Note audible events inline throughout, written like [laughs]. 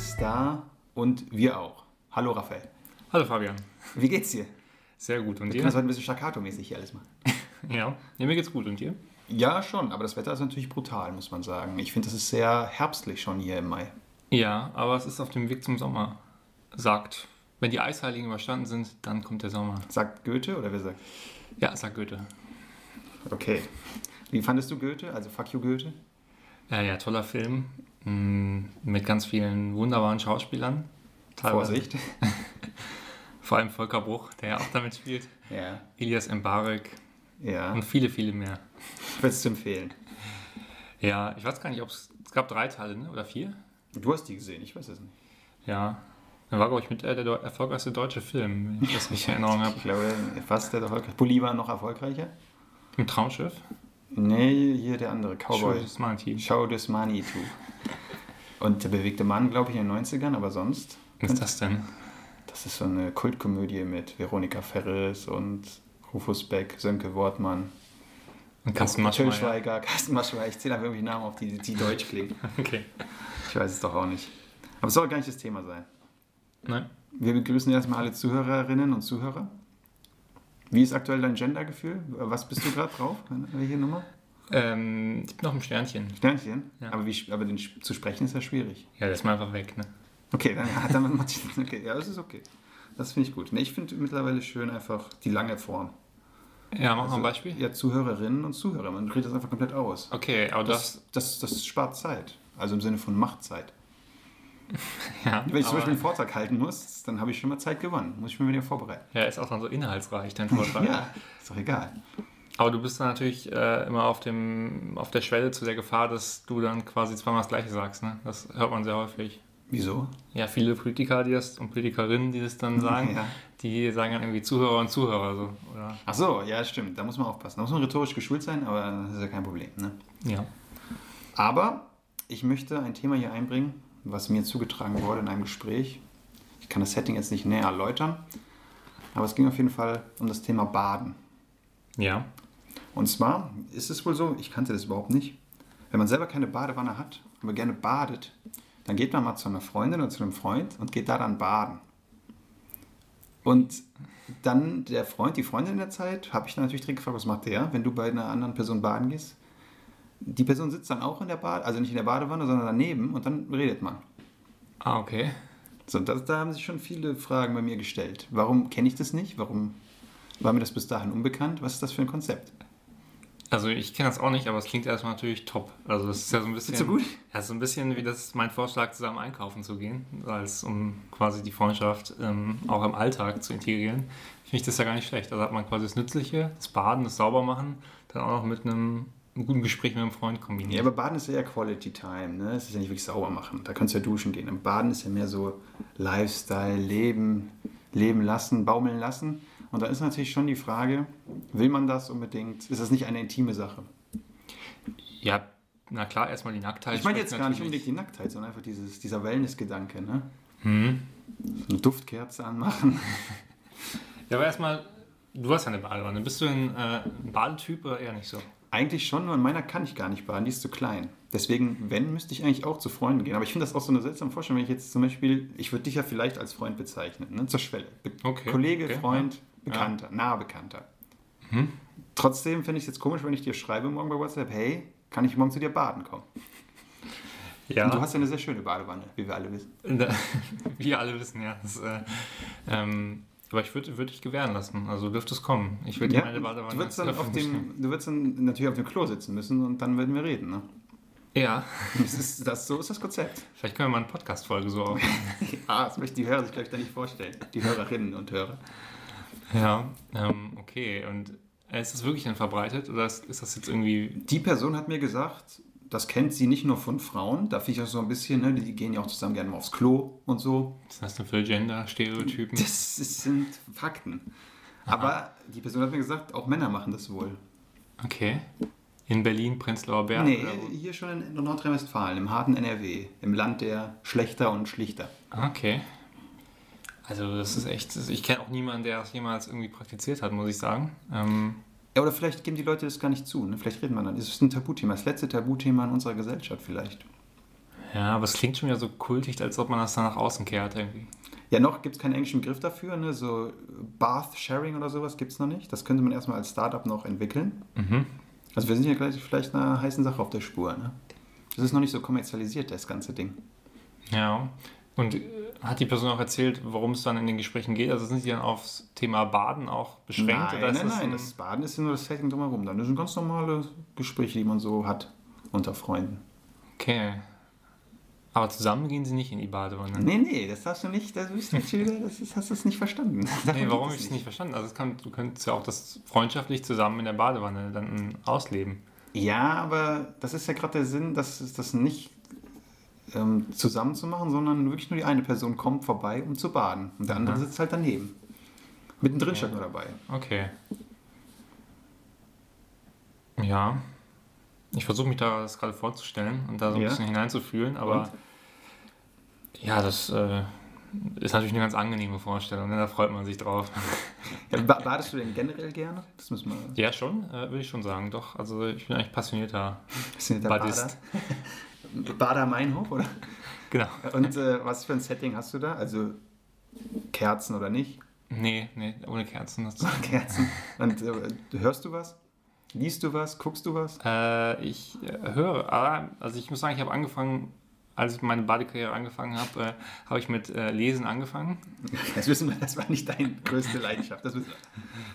Ist da und wir auch. Hallo Raphael. Hallo Fabian. Wie geht's dir? Sehr gut. Und Wir dir? können das heute ein bisschen staccato-mäßig hier alles machen. [laughs] Ja. ja, mir geht's gut. Und dir? Ja, schon, aber das Wetter ist natürlich brutal, muss man sagen. Ich finde, das ist sehr herbstlich schon hier im Mai. Ja, aber es ist auf dem Weg zum Sommer. Sagt, wenn die Eisheiligen überstanden sind, dann kommt der Sommer. Sagt Goethe oder wer sagt? Ja, sagt Goethe. Okay. Wie fandest du Goethe? Also fuck you Goethe? Ja, ja, toller Film. Mm, Mit ganz vielen wunderbaren Schauspielern. Teilweise. Vorsicht. [laughs] Vor allem Volker Bruch, der ja auch damit spielt. Ja. Elias Mbarek Ja. und viele, viele mehr. Würdest du empfehlen? Ja, ich weiß gar nicht, ob es. Es gab drei Teile, ne? oder vier? Du hast die gesehen, ich weiß es nicht. Ja. Dann war, glaube ich, mit äh, der erfolgreichste deutsche Film, wenn ich das richtig in Erinnerung habe. Ich glaube, fast der erfolgreich. Bulli noch erfolgreicher? Im Traumschiff. Nee, hier der andere, Cowboy. Das mein Team. Show this money to. Und der bewegte Mann, glaube ich, in den 90ern, aber sonst. Was ist das denn? Das ist so eine Kultkomödie mit Veronika Ferres und Rufus Beck, Sönke Wortmann, Und Carsten Maschmeyer. Schweiger, Carsten Maschmeyer. Ich zähle einfach irgendwie Namen auf, die, die deutsch klingen. [laughs] Okay. Ich weiß es doch auch nicht. Aber es soll gar nicht das Thema sein. Nein. Wir begrüßen erstmal alle Zuhörerinnen und Zuhörer. Wie ist aktuell dein Gendergefühl? Was bist du gerade drauf? Welche Nummer? Ähm, ich bin noch im Sternchen. Sternchen? Ja. Aber, wie, aber den zu sprechen ist ja schwierig. Ja, der ist mal einfach weg, ne? Okay, dann [laughs] dann macht ich- okay, ja, das ist okay. Das finde ich gut. Nee, ich finde mittlerweile schön einfach die lange Form. Ja, mach mal Also, ein Beispiel. Ja, Zuhörerinnen und Zuhörer. Man redet das einfach komplett aus. Okay, aber das. Das, das, das spart Zeit. Also im Sinne von Machtzeit. [laughs] Ja, Wenn ich zum Beispiel einen Vortrag halten muss, dann habe ich schon mal Zeit gewonnen. Muss ich mir wieder vorbereiten. ja, ist auch dann so inhaltsreich, dein Vortrag. [laughs] Ja, ist doch egal. Aber du bist dann natürlich äh, immer auf, dem, auf der Schwelle zu der Gefahr, dass du dann quasi zweimal das Gleiche sagst, ne? Das hört man sehr häufig. Wieso? Ja, viele Politiker die das, und Politikerinnen, die das dann [laughs] sagen, Ja. die sagen dann irgendwie Zuhörer und Zuhörer so. Oder? Ach so, ja, stimmt. Da muss man aufpassen. Da muss man rhetorisch geschult sein, aber das ist ja kein Problem. Ne? Ja. Aber ich möchte ein Thema hier einbringen, was mir zugetragen wurde in einem Gespräch. Ich kann das Setting jetzt nicht näher erläutern, aber es ging auf jeden Fall um das Thema Baden. Ja. Und zwar ist es wohl so, ich kannte das überhaupt nicht, wenn man selber keine Badewanne hat, aber gerne badet, dann geht man mal zu einer Freundin oder zu einem Freund und geht da dann baden. Und dann der Freund, die Freundin in der Zeit, habe ich dann natürlich direkt gefragt, was macht der, wenn du bei einer anderen Person baden gehst? Die Person sitzt dann auch in der Bade, also nicht in der Badewanne, sondern daneben und dann redet man. Ah, okay. So, das, da haben sich schon viele Fragen bei mir gestellt. Warum kenne ich das nicht? Warum war mir das bis dahin unbekannt? Was ist das für ein Konzept? Also ich kenne das auch nicht, aber es klingt erstmal natürlich top. Also es ist ja so ein bisschen. Findest du gut? Ja, so ein bisschen wie das mein Vorschlag, zusammen einkaufen zu gehen, als um quasi die Freundschaft ähm, auch im Alltag zu integrieren. Finde ich das ja gar nicht schlecht. Also hat man quasi das Nützliche, das Baden, das Saubermachen, dann auch noch mit einem guten Gespräch mit einem Freund kombiniert. Ja, aber Baden ist ja eher Quality Time, ne? Es ist ja nicht wirklich sauber machen. Da kannst du ja duschen gehen. Und Baden ist ja mehr so Lifestyle, Leben, Leben lassen, baumeln lassen. Und da ist natürlich schon die Frage, will man das unbedingt? Ist das nicht eine intime Sache? ja, na klar, erstmal die Nacktheit. Ich meine jetzt gar nicht unbedingt die Nacktheit, sondern einfach dieses, dieser Wellness-Gedanke, ne? Hm. So eine Duftkerze anmachen. [laughs] Ja, aber erstmal, du hast ja eine Badewanne. Bist du ein, äh, Badetyp oder eher nicht so? Eigentlich schon, nur in meiner kann ich gar nicht baden, die ist zu klein. Deswegen, wenn, müsste ich eigentlich auch zu Freunden gehen. Aber ich finde das auch so eine seltsame Vorstellung, wenn ich jetzt zum Beispiel, ich würde dich ja vielleicht als Freund bezeichnen, ne? zur Schwelle. Be Okay, Kollege, okay, Freund, ja. Bekannter, nahe Bekannter. Mhm. Trotzdem finde ich es jetzt komisch, wenn ich dir schreibe morgen bei WhatsApp, hey, kann ich morgen zu dir baden kommen? Ja. Und du hast ja eine sehr schöne Badewanne, wie wir alle wissen. [laughs] Wir alle wissen, ja. Das, äh, ähm, aber ich würde würd dich gewähren lassen. Also du dürftest kommen. Ich würde Ja? meine Badewanne. Du würdest, dann auf dem, du würdest dann natürlich auf dem Klo sitzen müssen und dann würden wir reden. Ne? Ja, Das ist, das, so ist das Konzept. vielleicht können wir mal eine Podcast-Folge so auf. Ah, [laughs] das möchten die Hörer sich, glaube ich, da nicht vorstellen. Die Hörerinnen und Hörer. ja, ähm, okay. Und äh, ist das wirklich denn verbreitet oder ist, ist das jetzt irgendwie. Die Person hat mir gesagt, das kennt sie nicht nur von Frauen, da finde ich auch so ein bisschen, ne, die gehen ja auch zusammen gerne mal aufs Klo und so. Was ist das denn für Gender-Stereotypen? Das sind Fakten. Aber die Person hat mir gesagt, auch Männer machen das wohl. Okay. In Berlin, Prenzlauer Berg? nee, hier schon in Nordrhein-Westfalen, im harten NRW, im Land der Schlechter und Schlichter. Okay. Also das ist echt, ich kenne auch niemanden, der das jemals irgendwie praktiziert hat, muss ich sagen. Ähm, Ja, oder vielleicht geben die Leute das gar nicht zu. Ne? Vielleicht reden wir dann. Es ist ein Tabuthema, das letzte Tabuthema in unserer Gesellschaft vielleicht. Ja, aber es klingt schon wieder so kultig, als ob man das dann nach außen kehrt irgendwie. Ja, noch gibt es keinen englischen Begriff dafür, ne? so Bath Sharing oder sowas gibt es noch nicht. Das könnte man erstmal als Startup noch entwickeln. Mhm. Also wir sind ja gleich vielleicht einer heißen Sache auf der Spur. Ne? Das ist noch nicht so kommerzialisiert, das ganze Ding. Ja. Und äh, hat die Person auch erzählt, worum es dann in den Gesprächen geht? Also sind sie dann aufs Thema Baden auch beschränkt? nein, nein, das nein, ein- das Baden ist ja nur das Setting drumherum. Dann sind ganz normale Gespräche, die man so hat unter Freunden. Okay. Aber zusammen gehen sie nicht in die Badewanne. Nee, nee, das darfst du nicht, das bist du das ist, hast du es nicht verstanden. [laughs] Darum Nee, warum habe ich es nicht verstanden? Also kann, du könntest ja auch das freundschaftlich zusammen in der Badewanne dann ausleben. Ja, aber das ist ja gerade der Sinn, dass es das nicht ähm, zusammen zu machen, sondern wirklich nur die eine Person kommt vorbei, um zu baden. Und der andere Aha. sitzt halt daneben. Mittendrin steht nur dabei. Okay. Ja. Ich versuche mich da das gerade vorzustellen und da so ein Ja. bisschen hineinzufühlen, aber Und? ja, das äh, ist natürlich eine ganz angenehme Vorstellung, ne? da freut man sich drauf. Ja, ba- badest du denn generell gerne? Das müssen wir. ja, schon, äh, würde ich schon sagen, doch. Also ich bin eigentlich passionierter der Badist. Bader? Meinhof, oder? Genau. Und äh, was für ein Setting hast du da? Also Kerzen oder nicht? Nee, nee, ohne Kerzen. Das, Kerzen. Und äh, hörst du was? Liest du was? Guckst du was? äh, ich äh, höre, aber, also ich muss sagen, ich habe angefangen, als ich meine Badekarriere angefangen habe, äh, habe ich mit äh, Lesen angefangen. Das wissen wir, das war nicht deine größte Leidenschaft. Das wissen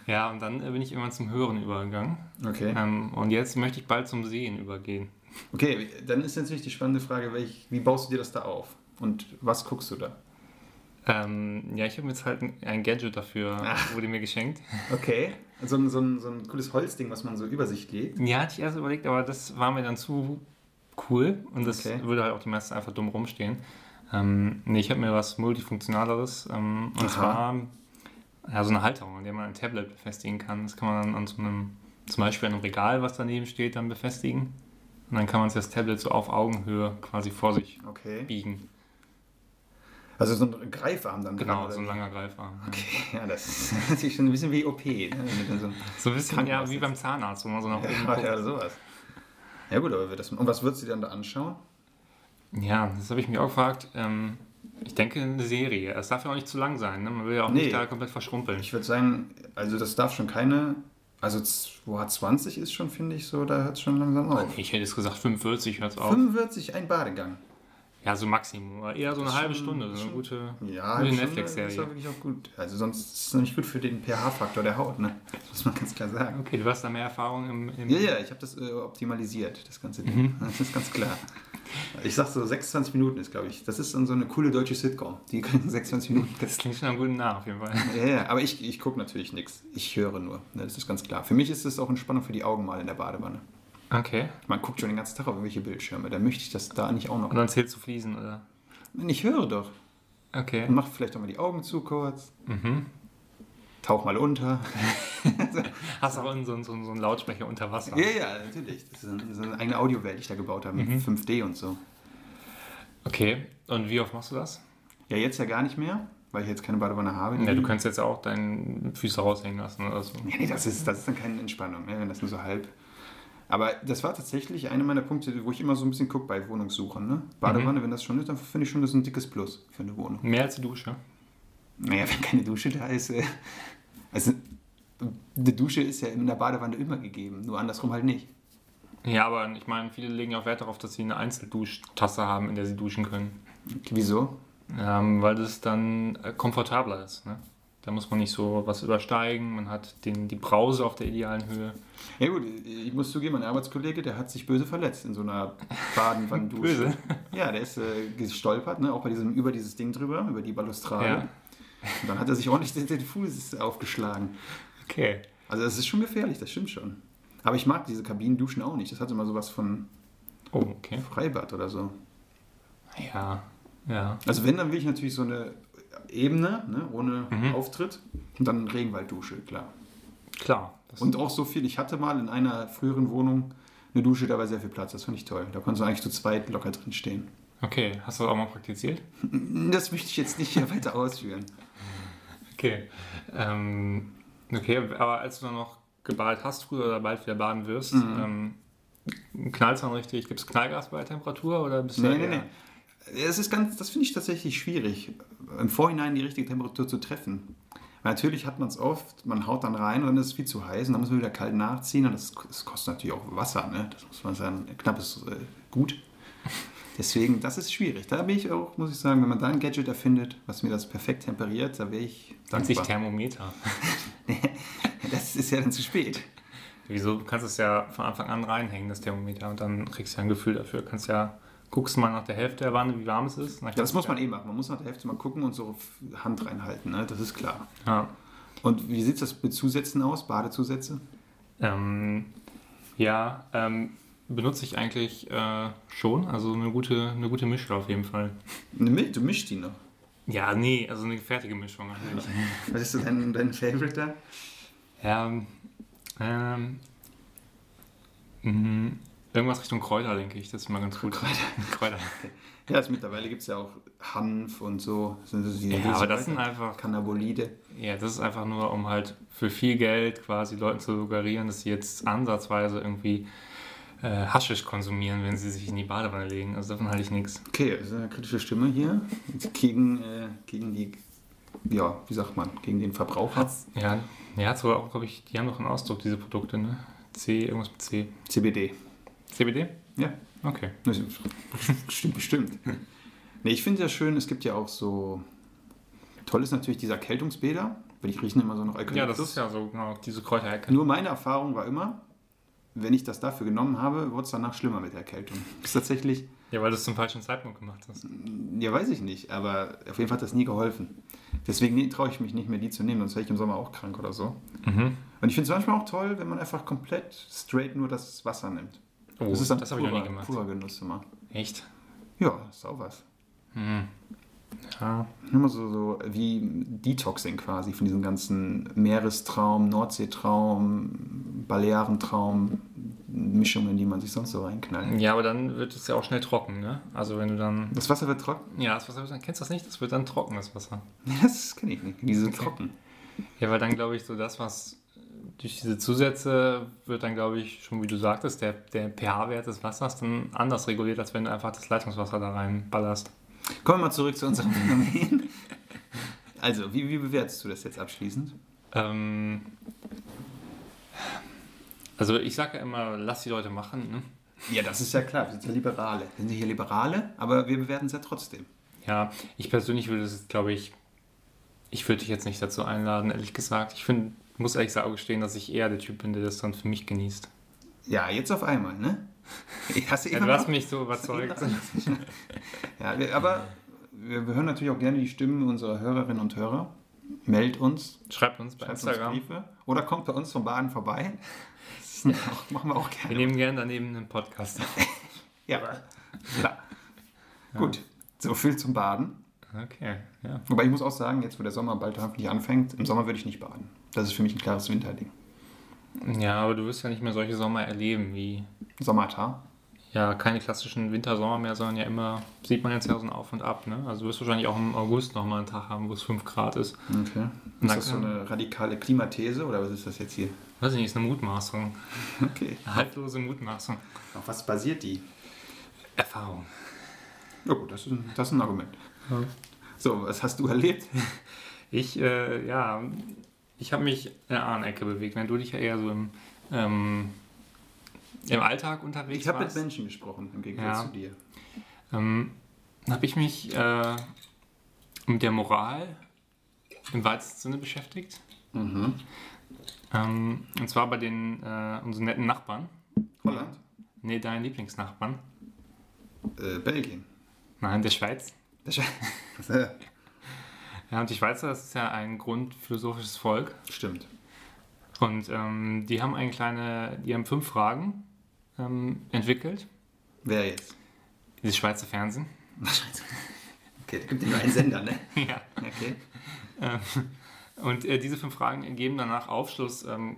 Ja, und dann bin ich irgendwann zum Hören übergegangen. Okay. Ähm, und jetzt möchte ich bald zum Sehen übergehen. Okay, dann ist natürlich die spannende Frage, welch, wie baust du dir das da auf? Und was guckst du da? Ähm, ja, ich habe mir jetzt halt ein, Gadget dafür, Ach. wurde mir geschenkt. Okay. So ein, so, ein, so ein cooles Holzding, was man so über sich legt. Ja, hatte ich erst überlegt, aber das war mir dann zu cool und das Okay. würde halt auch die meisten einfach dumm rumstehen. Ähm, nee, ich habe mir was Multifunktionaleres ähm, und Aha. zwar ja, so eine Halterung, in der man ein Tablet befestigen kann. Das kann man dann an so einem, zum Beispiel an einem Regal, was daneben steht, dann befestigen. Und dann kann man sich das Tablet so auf Augenhöhe quasi vor sich Okay. biegen. Also so ein Greifarm dann dran, Genau, oder so ein langer Greifarm. Ja, das ist [laughs] natürlich schon ein bisschen wie OP. Ne? So So ein bisschen ja, wie beim Zahnarzt, wo man so nach oben [laughs] ja, guckt. ja, sowas. Ja gut, aber wird das, und was würdest du dir dann da anschauen? Ja, das habe ich mich auch gefragt. Ähm, ich denke, eine Serie. Es darf ja auch nicht zu lang sein. Ne? Man will ja auch Nee. nicht da komplett verschrumpeln. Ich würde sagen, also das darf schon keine, also wo hat 20 ist schon, finde ich, so, da hört es schon langsam auf. Ich hätte jetzt gesagt, 45 hört es auf. 45, ein Badegang. Ja, so Maximum. Eher so eine ist halbe schon- Stunde. So eine gute, Ja, gute schon, Netflix-Serie. ist auch wirklich auch gut. Also sonst ist es noch nicht gut für den pH-Faktor der Haut, ne? Das muss man ganz klar sagen. Okay, du hast da mehr Erfahrung im. im Ja, ja, ich habe das äh, optimalisiert, das ganze Ding. Mhm. Das ist ganz klar. Ich sag so, 26 Minuten ist, glaube ich. Das ist dann so eine coole deutsche Sitcom. Die können [laughs] 26 Minuten. Das klingt schon am guten Namen auf jeden Fall. Ja, ja, aber ich, ich gucke natürlich nichts. Ich höre nur. Ne, das ist ganz klar. Für mich ist es auch Entspannung für die Augen mal in der Badewanne. Okay. Man guckt schon den ganzen Tag auf irgendwelche Bildschirme. Da möchte ich das da nicht auch noch. Und dann zählst du Fliesen, oder? Ich höre doch. Okay. Und mach vielleicht auch mal die Augen zu kurz. Mhm. Tauch mal unter. [laughs] Hast auch so, so, so einen Lautsprecher unter Wasser. Ja, ja, natürlich. Das ist eine, so eine eigene Audiowelt, die ich da gebaut habe mit 5D und so. Okay. Und wie oft machst du das? Ja, jetzt ja gar nicht mehr, weil ich jetzt keine Badewanne habe. Ja, du könntest jetzt auch deine Füße raushängen lassen oder so. Ja, nee, das ist, das ist dann keine Entspannung, ne, wenn das nur so halb. Aber das war tatsächlich einer meiner Punkte, wo ich immer so ein bisschen gucke bei Wohnungssuchen. Ne? Badewanne, wenn das schon ist, dann finde ich schon, das ist ein dickes Plus für eine Wohnung. Mehr als die Dusche. Naja, wenn keine Dusche da ist. Äh, also, eine Dusche ist ja in der Badewanne immer gegeben, nur andersrum halt nicht. Ja, aber ich meine, viele legen auch Wert darauf, dass sie eine Einzelduschtasse haben, in der sie duschen können. Wieso? Ähm, weil das dann äh, komfortabler ist. Ne? Da muss man nicht so was übersteigen, man hat den, die Brause auf der idealen Höhe. Ja gut, ich muss zugeben, mein Arbeitskollege, der hat sich böse verletzt in so einer Badenwanddusche. [laughs] Böse? Ja, der ist äh, gestolpert, ne? auch bei diesem, über dieses Ding drüber, über die Balustrade. Ja. Und dann hat er sich ordentlich den, den Fuß aufgeschlagen. Okay. Also das ist schon gefährlich, das stimmt schon. Aber ich mag diese Kabinenduschen auch nicht. Das hat immer sowas von Oh, okay. Freibad oder so. Ja, ja. Also wenn, dann will ich natürlich so eine Ebene, ne, ohne Mhm. Auftritt. Und dann Regenwalddusche, klar. Klar. Und auch so viel, ich hatte mal in einer früheren Wohnung eine Dusche, da war sehr viel Platz. Das fand ich toll. Da konntest du eigentlich zu zweit locker drin stehen. okay, hast du das auch mal praktiziert? Das möchte ich jetzt nicht hier [laughs] weiter ausführen. Okay. Ähm, okay, aber als du dann noch gebadet hast früher oder bald wieder baden wirst, Mhm. ähm, knallt es dann richtig? Gibt es Knallgas bei Temperatur oder bist Nee, nee, nee. Es ist ganz, das finde ich tatsächlich schwierig, im Vorhinein die richtige Temperatur zu treffen. Weil natürlich hat man es oft, man haut dann rein und dann ist es viel zu heiß und dann muss man wieder kalt nachziehen und das, das kostet natürlich auch Wasser, ne? Das muss man sagen, knappes äh, Gut. Deswegen, das ist schwierig. Da bin ich auch, muss ich sagen, wenn man da ein Gadget erfindet, was mir das perfekt temperiert, da wäre ich Nennt sich dankbar. Thermometer. [laughs] das ist ja dann zu spät. Wieso? Du kannst es ja von Anfang an reinhängen, das Thermometer, und dann kriegst du ja ein Gefühl dafür. Kannst ja, guckst mal nach der Hälfte der Wanne, wie warm es ist. Das muss du man eh machen. Man muss nach der Hälfte mal gucken und so Hand reinhalten, ne? das ist klar. Ja. Und wie sieht das mit Zusätzen aus, Badezusätze? Ähm, ja, ähm, benutze ich eigentlich äh, schon. Also eine gute, eine gute Mischung auf jeden Fall. Eine Milch, du mischst die noch. Ja, nee, also eine fertige Mischung natürlich. [laughs] Was ist so dein, dein Favorite da? Ja, ähm, mh, irgendwas Richtung Kräuter, denke ich. Das ist immer ganz gut. Kräuter. [laughs] Kräuter. [laughs] Ja, also mittlerweile gibt es ja auch Hanf und so. Das Ja, aber das Kräuter. sind einfach, Cannabolide. ja, das ist einfach nur, um halt für viel Geld quasi Leuten zu suggerieren, dass sie jetzt ansatzweise irgendwie äh, Haschisch konsumieren, wenn sie sich in die Badewanne legen. Also davon halte ich nichts. Okay, das ist eine kritische Stimme hier. Gegen, äh, gegen die, ja, wie sagt man, gegen den Verbraucher. Ja, ja, hat sogar auch, glaube ich, die haben doch einen Ausdruck, diese Produkte, ne? C, irgendwas mit C. CBD. CBD? Ja, Okay. stimmt bestimmt. Nee, ich finde es ja schön, es gibt ja auch so, toll ist natürlich diese Erkältungsbäder, weil die riechen immer so nach Eukalyptus. Ja, das ist ja so, genau, diese Kräuterecke. Nur meine Erfahrung war immer, wenn ich das dafür genommen habe, wurde es danach schlimmer mit der Erkältung. Das ist tatsächlich, Ja, weil du es zum falschen Zeitpunkt gemacht hast. ja weiß ich nicht, aber auf jeden Fall hat das nie geholfen. Deswegen traue ich mich nicht mehr, die zu nehmen, sonst wäre ich im Sommer auch krank oder so. Mhm. Und ich finde es manchmal auch toll, wenn man einfach komplett straight nur das Wasser nimmt. Oh, das ist dann das habe ich noch nie purer, gemacht. purer Genuss immer. Echt? Ja, ist auch was. Mhm. Ja. Immer so, so wie Detoxing quasi von diesem ganzen Meerestraum, Nordseetraum, Balearentraum, Mischungen, die man sich sonst so reinknallt. ja, aber dann wird es ja auch schnell trocken, ne? Also wenn du dann... Das Wasser wird trocken? Ja, das Wasser wird dann, kennst du das nicht? Das wird dann trocken, das Wasser. [laughs] Das kenne ich nicht. Diese trocken. Ja, weil dann glaube ich so das, was durch diese Zusätze wird dann, glaube ich, schon wie du sagtest, der, der pH-Wert des Wassers dann anders reguliert, als wenn du einfach das Leitungswasser da reinballerst. Kommen wir mal zurück zu unserem [laughs] Phänomen. Also, wie, wie bewertest du das jetzt abschließend? Ähm, also ich sage ja immer, lass die Leute machen. Ne? Ja, das ist ja klar. Wir sind ja Liberale. Wir sind hier Liberale, aber wir bewerten es ja trotzdem. Ja, ich persönlich würde es, glaube ich, ich würde dich jetzt nicht dazu einladen, ehrlich gesagt. Ich finde, muss ehrlich gesagt gestehen, dass ich eher der Typ bin, der das dann für mich genießt. Ja, jetzt auf einmal, ne? [laughs] Ich hasse Ja, du hast mich so überzeugt. [laughs] Ja, wir, aber wir, wir hören natürlich auch gerne die Stimmen unserer Hörerinnen und Hörer. Meldet uns, Schreibt uns bei schreibt uns Instagram. Briefe oder kommt bei uns vom Baden vorbei. Das auch, machen wir auch Wir gerne. nehmen gerne daneben einen Podcast. [laughs] Ja, klar. Gut, so viel zum Baden. Okay, ja. Wobei ich muss auch sagen, jetzt wo der Sommer bald hoffentlich anfängt, im Sommer würde ich nicht baden. Das ist für mich ein klares Winterding. Ja, aber du wirst ja nicht mehr solche Sommer erleben wie, Sommertag. Ja, keine klassischen Wintersommer mehr, sondern ja immer, sieht man jetzt ja so ein Auf und Ab, ne? Also du wirst wahrscheinlich auch im August nochmal einen Tag haben, wo es 5 Grad ist. Okay. Ist das so eine radikale Klimathese oder was ist das jetzt hier? Weiß ich nicht, ist eine Mutmaßung. [laughs] Okay. Eine haltlose Mutmaßung. Auf was basiert die? Erfahrung. Ja gut, das ist ein, das ist ein Argument. So, was hast du erlebt? [laughs] Ich, äh, ja, ich habe mich in der Ahnecke bewegt, wenn du dich ja eher so im, ähm, im Alltag unterwegs Ich habe mit. Menschen gesprochen, im Gegensatz Ja. zu dir. ähm, habe ich mich äh, mit der Moral im weitesten Sinne beschäftigt. Mhm. Ähm, und zwar bei den äh, unseren netten Nachbarn. Holland? Nee, deinen Lieblingsnachbarn. Äh, Belgien. Nein, der Schweiz. Das [laughs] ist- Ja, und die Schweizer, das ist ja ein grundphilosophisches Volk. Stimmt. Und ähm, die haben eine kleine, die haben fünf Fragen ähm, entwickelt. Wer jetzt? Dieses Schweizer Fernsehen. Okay, da gibt es nur einen Sender, ne? [laughs] ja. Okay. Ähm, und äh, diese fünf Fragen geben danach Aufschluss, ähm,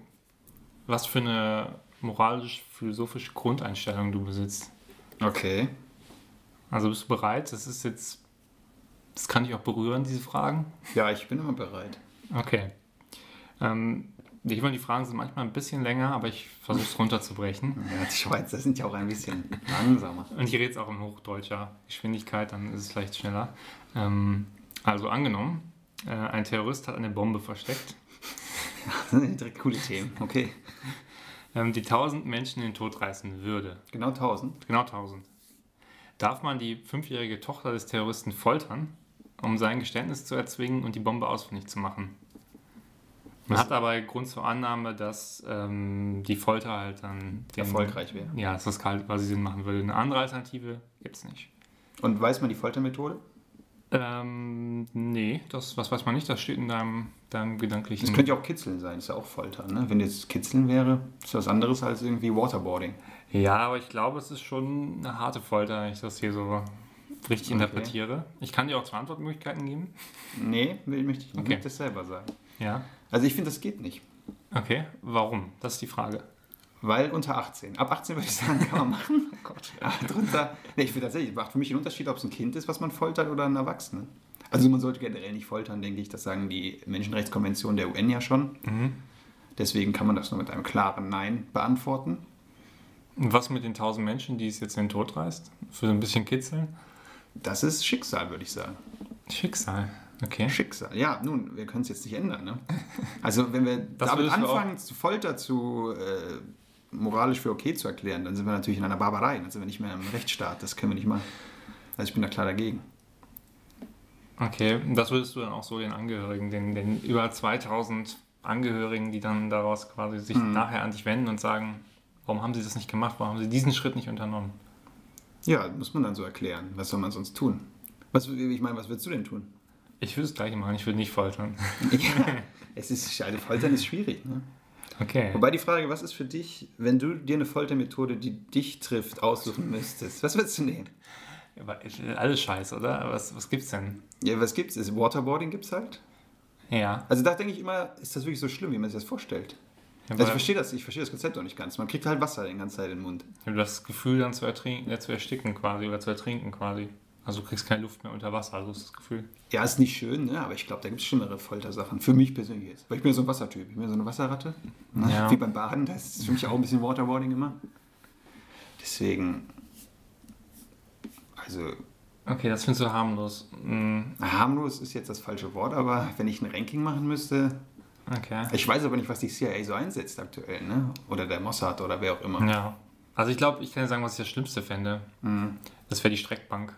was für eine moralisch-philosophische Grundeinstellung du besitzt. Okay. Also bist du bereit? Das ist jetzt, das kann dich auch berühren, diese Fragen. Ja, ich bin immer bereit. Okay. Ähm, Ich meine, die Fragen sind manchmal ein bisschen länger, aber ich versuche es [laughs] runterzubrechen. Ja, die Schweizer sind ja auch ein bisschen langsamer. Und ich rede jetzt auch in hochdeutscher Geschwindigkeit, dann ist es vielleicht schneller. Ähm, also angenommen, äh, ein Terrorist hat eine Bombe versteckt, Das sind direkt coole Themen. Okay. ähm, die 1000 Menschen in den Tod reißen würde. Genau 1000. Genau 1000. Darf man die fünfjährige Tochter des Terroristen foltern, um sein Geständnis zu erzwingen und die Bombe ausfindig zu machen? Man hat aber Grund zur Annahme, dass ähm, die Folter halt dann den- Erfolgreich wäre. Ja, dass das quasi Sinn machen würde. Eine andere Alternative gibt es nicht. Und weiß man die Foltermethode? Ähm, nee, das, was weiß man nicht, das steht in deinem, deinem gedanklichen. Das könnte ja auch Kitzeln sein, ist ja auch Folter. Ne? Wenn jetzt Kitzeln wäre, ist das was anderes als irgendwie Waterboarding. ja, aber ich glaube, es ist schon eine harte Folter, wenn ich das hier so richtig Okay. interpretiere. Ich kann dir auch zwei Antwortmöglichkeiten geben. Nee, möchte ich nicht. Okay. Das selber sagen. Ja. Also ich finde, das geht nicht. Okay, warum? Das ist die Frage. Weil unter 18. Ab 18 würde ich sagen, kann man machen. [laughs] Oh Gott. Aber drunter. Nee, ich finde tatsächlich, macht für mich einen Unterschied, ob es ein Kind ist, was man foltert oder ein Erwachsener. Also man sollte generell nicht foltern, denke ich. Das sagen die Menschenrechtskonventionen der UN ja schon. Mhm. Deswegen kann man das nur mit einem klaren Nein beantworten. Und was mit den tausend Menschen, die es jetzt in den Tod reißt? Für so ein bisschen Kitzeln? Das ist Schicksal, würde ich sagen. Schicksal. Okay. Schicksal. Ja, nun, wir können es jetzt nicht ändern. Ne? [laughs] Also wenn wir Das damit anfangen, zu Folter zu äh, moralisch für okay zu erklären, dann sind wir natürlich in einer Barbarei. Dann sind wir nicht mehr im Rechtsstaat. Das können wir nicht machen. Also ich bin da klar dagegen. Okay, das würdest du dann auch so den Angehörigen, den, den über 2000 Angehörigen, die dann daraus quasi sich Mhm. nachher an dich wenden und sagen, warum haben sie das nicht gemacht, warum haben sie diesen Schritt nicht unternommen? Ja, muss man dann so erklären. Was soll man sonst tun? Was, ich meine, was würdest du denn tun? Ich würde das gleiche machen, ich würde nicht foltern. [laughs] ja, es ist, also Foltern ist schwierig. Ne? Okay. Wobei die Frage, was ist für dich, wenn du dir eine Foltermethode, die dich trifft, aussuchen müsstest? Was würdest du nehmen? Alles scheiße, oder? Was, was gibt's denn? Ja, was gibt's? Ist Waterboarding gibt's halt? Ja. Also da denke ich immer, ist das wirklich so schlimm, wie man sich das vorstellt? Ich Also ich habe verstehe das, ich verstehe das Konzept auch nicht ganz. Man kriegt halt Wasser die ganze Zeit in den Mund. hab das Gefühl, dann zu, ertrinken, zu ersticken quasi oder zu ertrinken quasi. Also du kriegst keine Luft mehr unter Wasser, so ist das Gefühl. Ja, ist nicht schön, ne? aber ich glaube, da gibt es schlimmere Foltersachen. Für mich persönlich jetzt. Weil ich bin ja so ein Wassertyp. Ich bin ja so eine Wasserratte. Ne? Ja. [laughs] Wie beim Baden, das ist für mich auch ein bisschen Waterboarding immer. Deswegen, also Okay, das findest du harmlos. Hm, harmlos ist jetzt das falsche Wort, aber wenn ich ein Ranking machen müsste, Okay. ich weiß aber nicht, was die CIA so einsetzt aktuell, ne? oder der Mossad oder wer auch immer. Ja. Also ich glaube, ich kann dir sagen, was ich das Schlimmste fände. Mhm. Das wäre die Streckbank.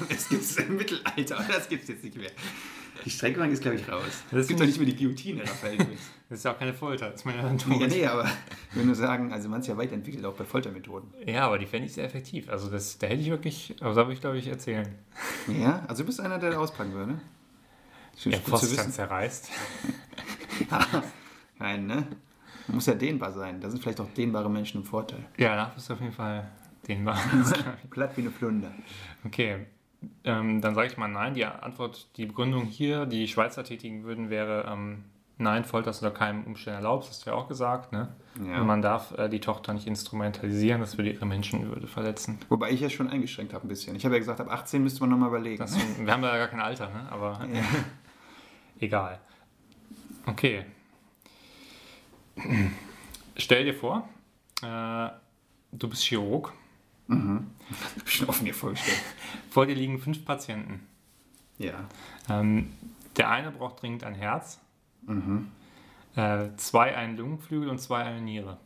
[laughs] Das gibt es im Mittelalter, aber das gibt es jetzt nicht mehr. Die Streckbank ist, glaube ich, raus. Das Es gibt doch nicht mehr die Guillotine, Raphael. [laughs] Das ist ja auch keine Folter, das ist dann tot. ja, nee, aber ich will nur sagen, also man ist ja weiterentwickelt, auch bei Foltermethoden. Ja, aber die fände ich sehr effektiv. Also das, da hätte ich wirklich, also da würde ich glaube ich erzählen. Ja, also du bist einer, der da auspacken würde. Schön gut zu Post dann zerreißt. [laughs] Nein, ne? Man muss ja dehnbar sein. Da sind vielleicht auch dehnbare Menschen im Vorteil. Ja, danach bist du auf jeden Fall dehnbar. Platt wie eine Flunder. okay, ähm, dann sage ich mal nein. Die Antwort, die Begründung hier, die Schweizer tätigen würden, wäre ähm, nein, Folter ist unter keinem Umständen erlaubt. Das hast du ja auch gesagt. Ne? Ja. Und man darf äh, die Tochter nicht instrumentalisieren, das würde ihre Menschenwürde verletzen. Wobei ich ja schon eingeschränkt habe ein bisschen. Ich habe ja gesagt, ab 18 müsste man nochmal überlegen. Das, wir haben da gar kein Alter, ne? aber ja. [laughs] egal. Okay. [clears throat] Stell dir vor, äh, du bist Chirurg. Mhm. Hab ich schon offen mir vorgestellt. [laughs] Vor dir liegen fünf Patienten. Ja. Ähm, der eine braucht dringend ein Herz, Mhm. äh, zwei einen Lungenflügel und zwei eine Niere.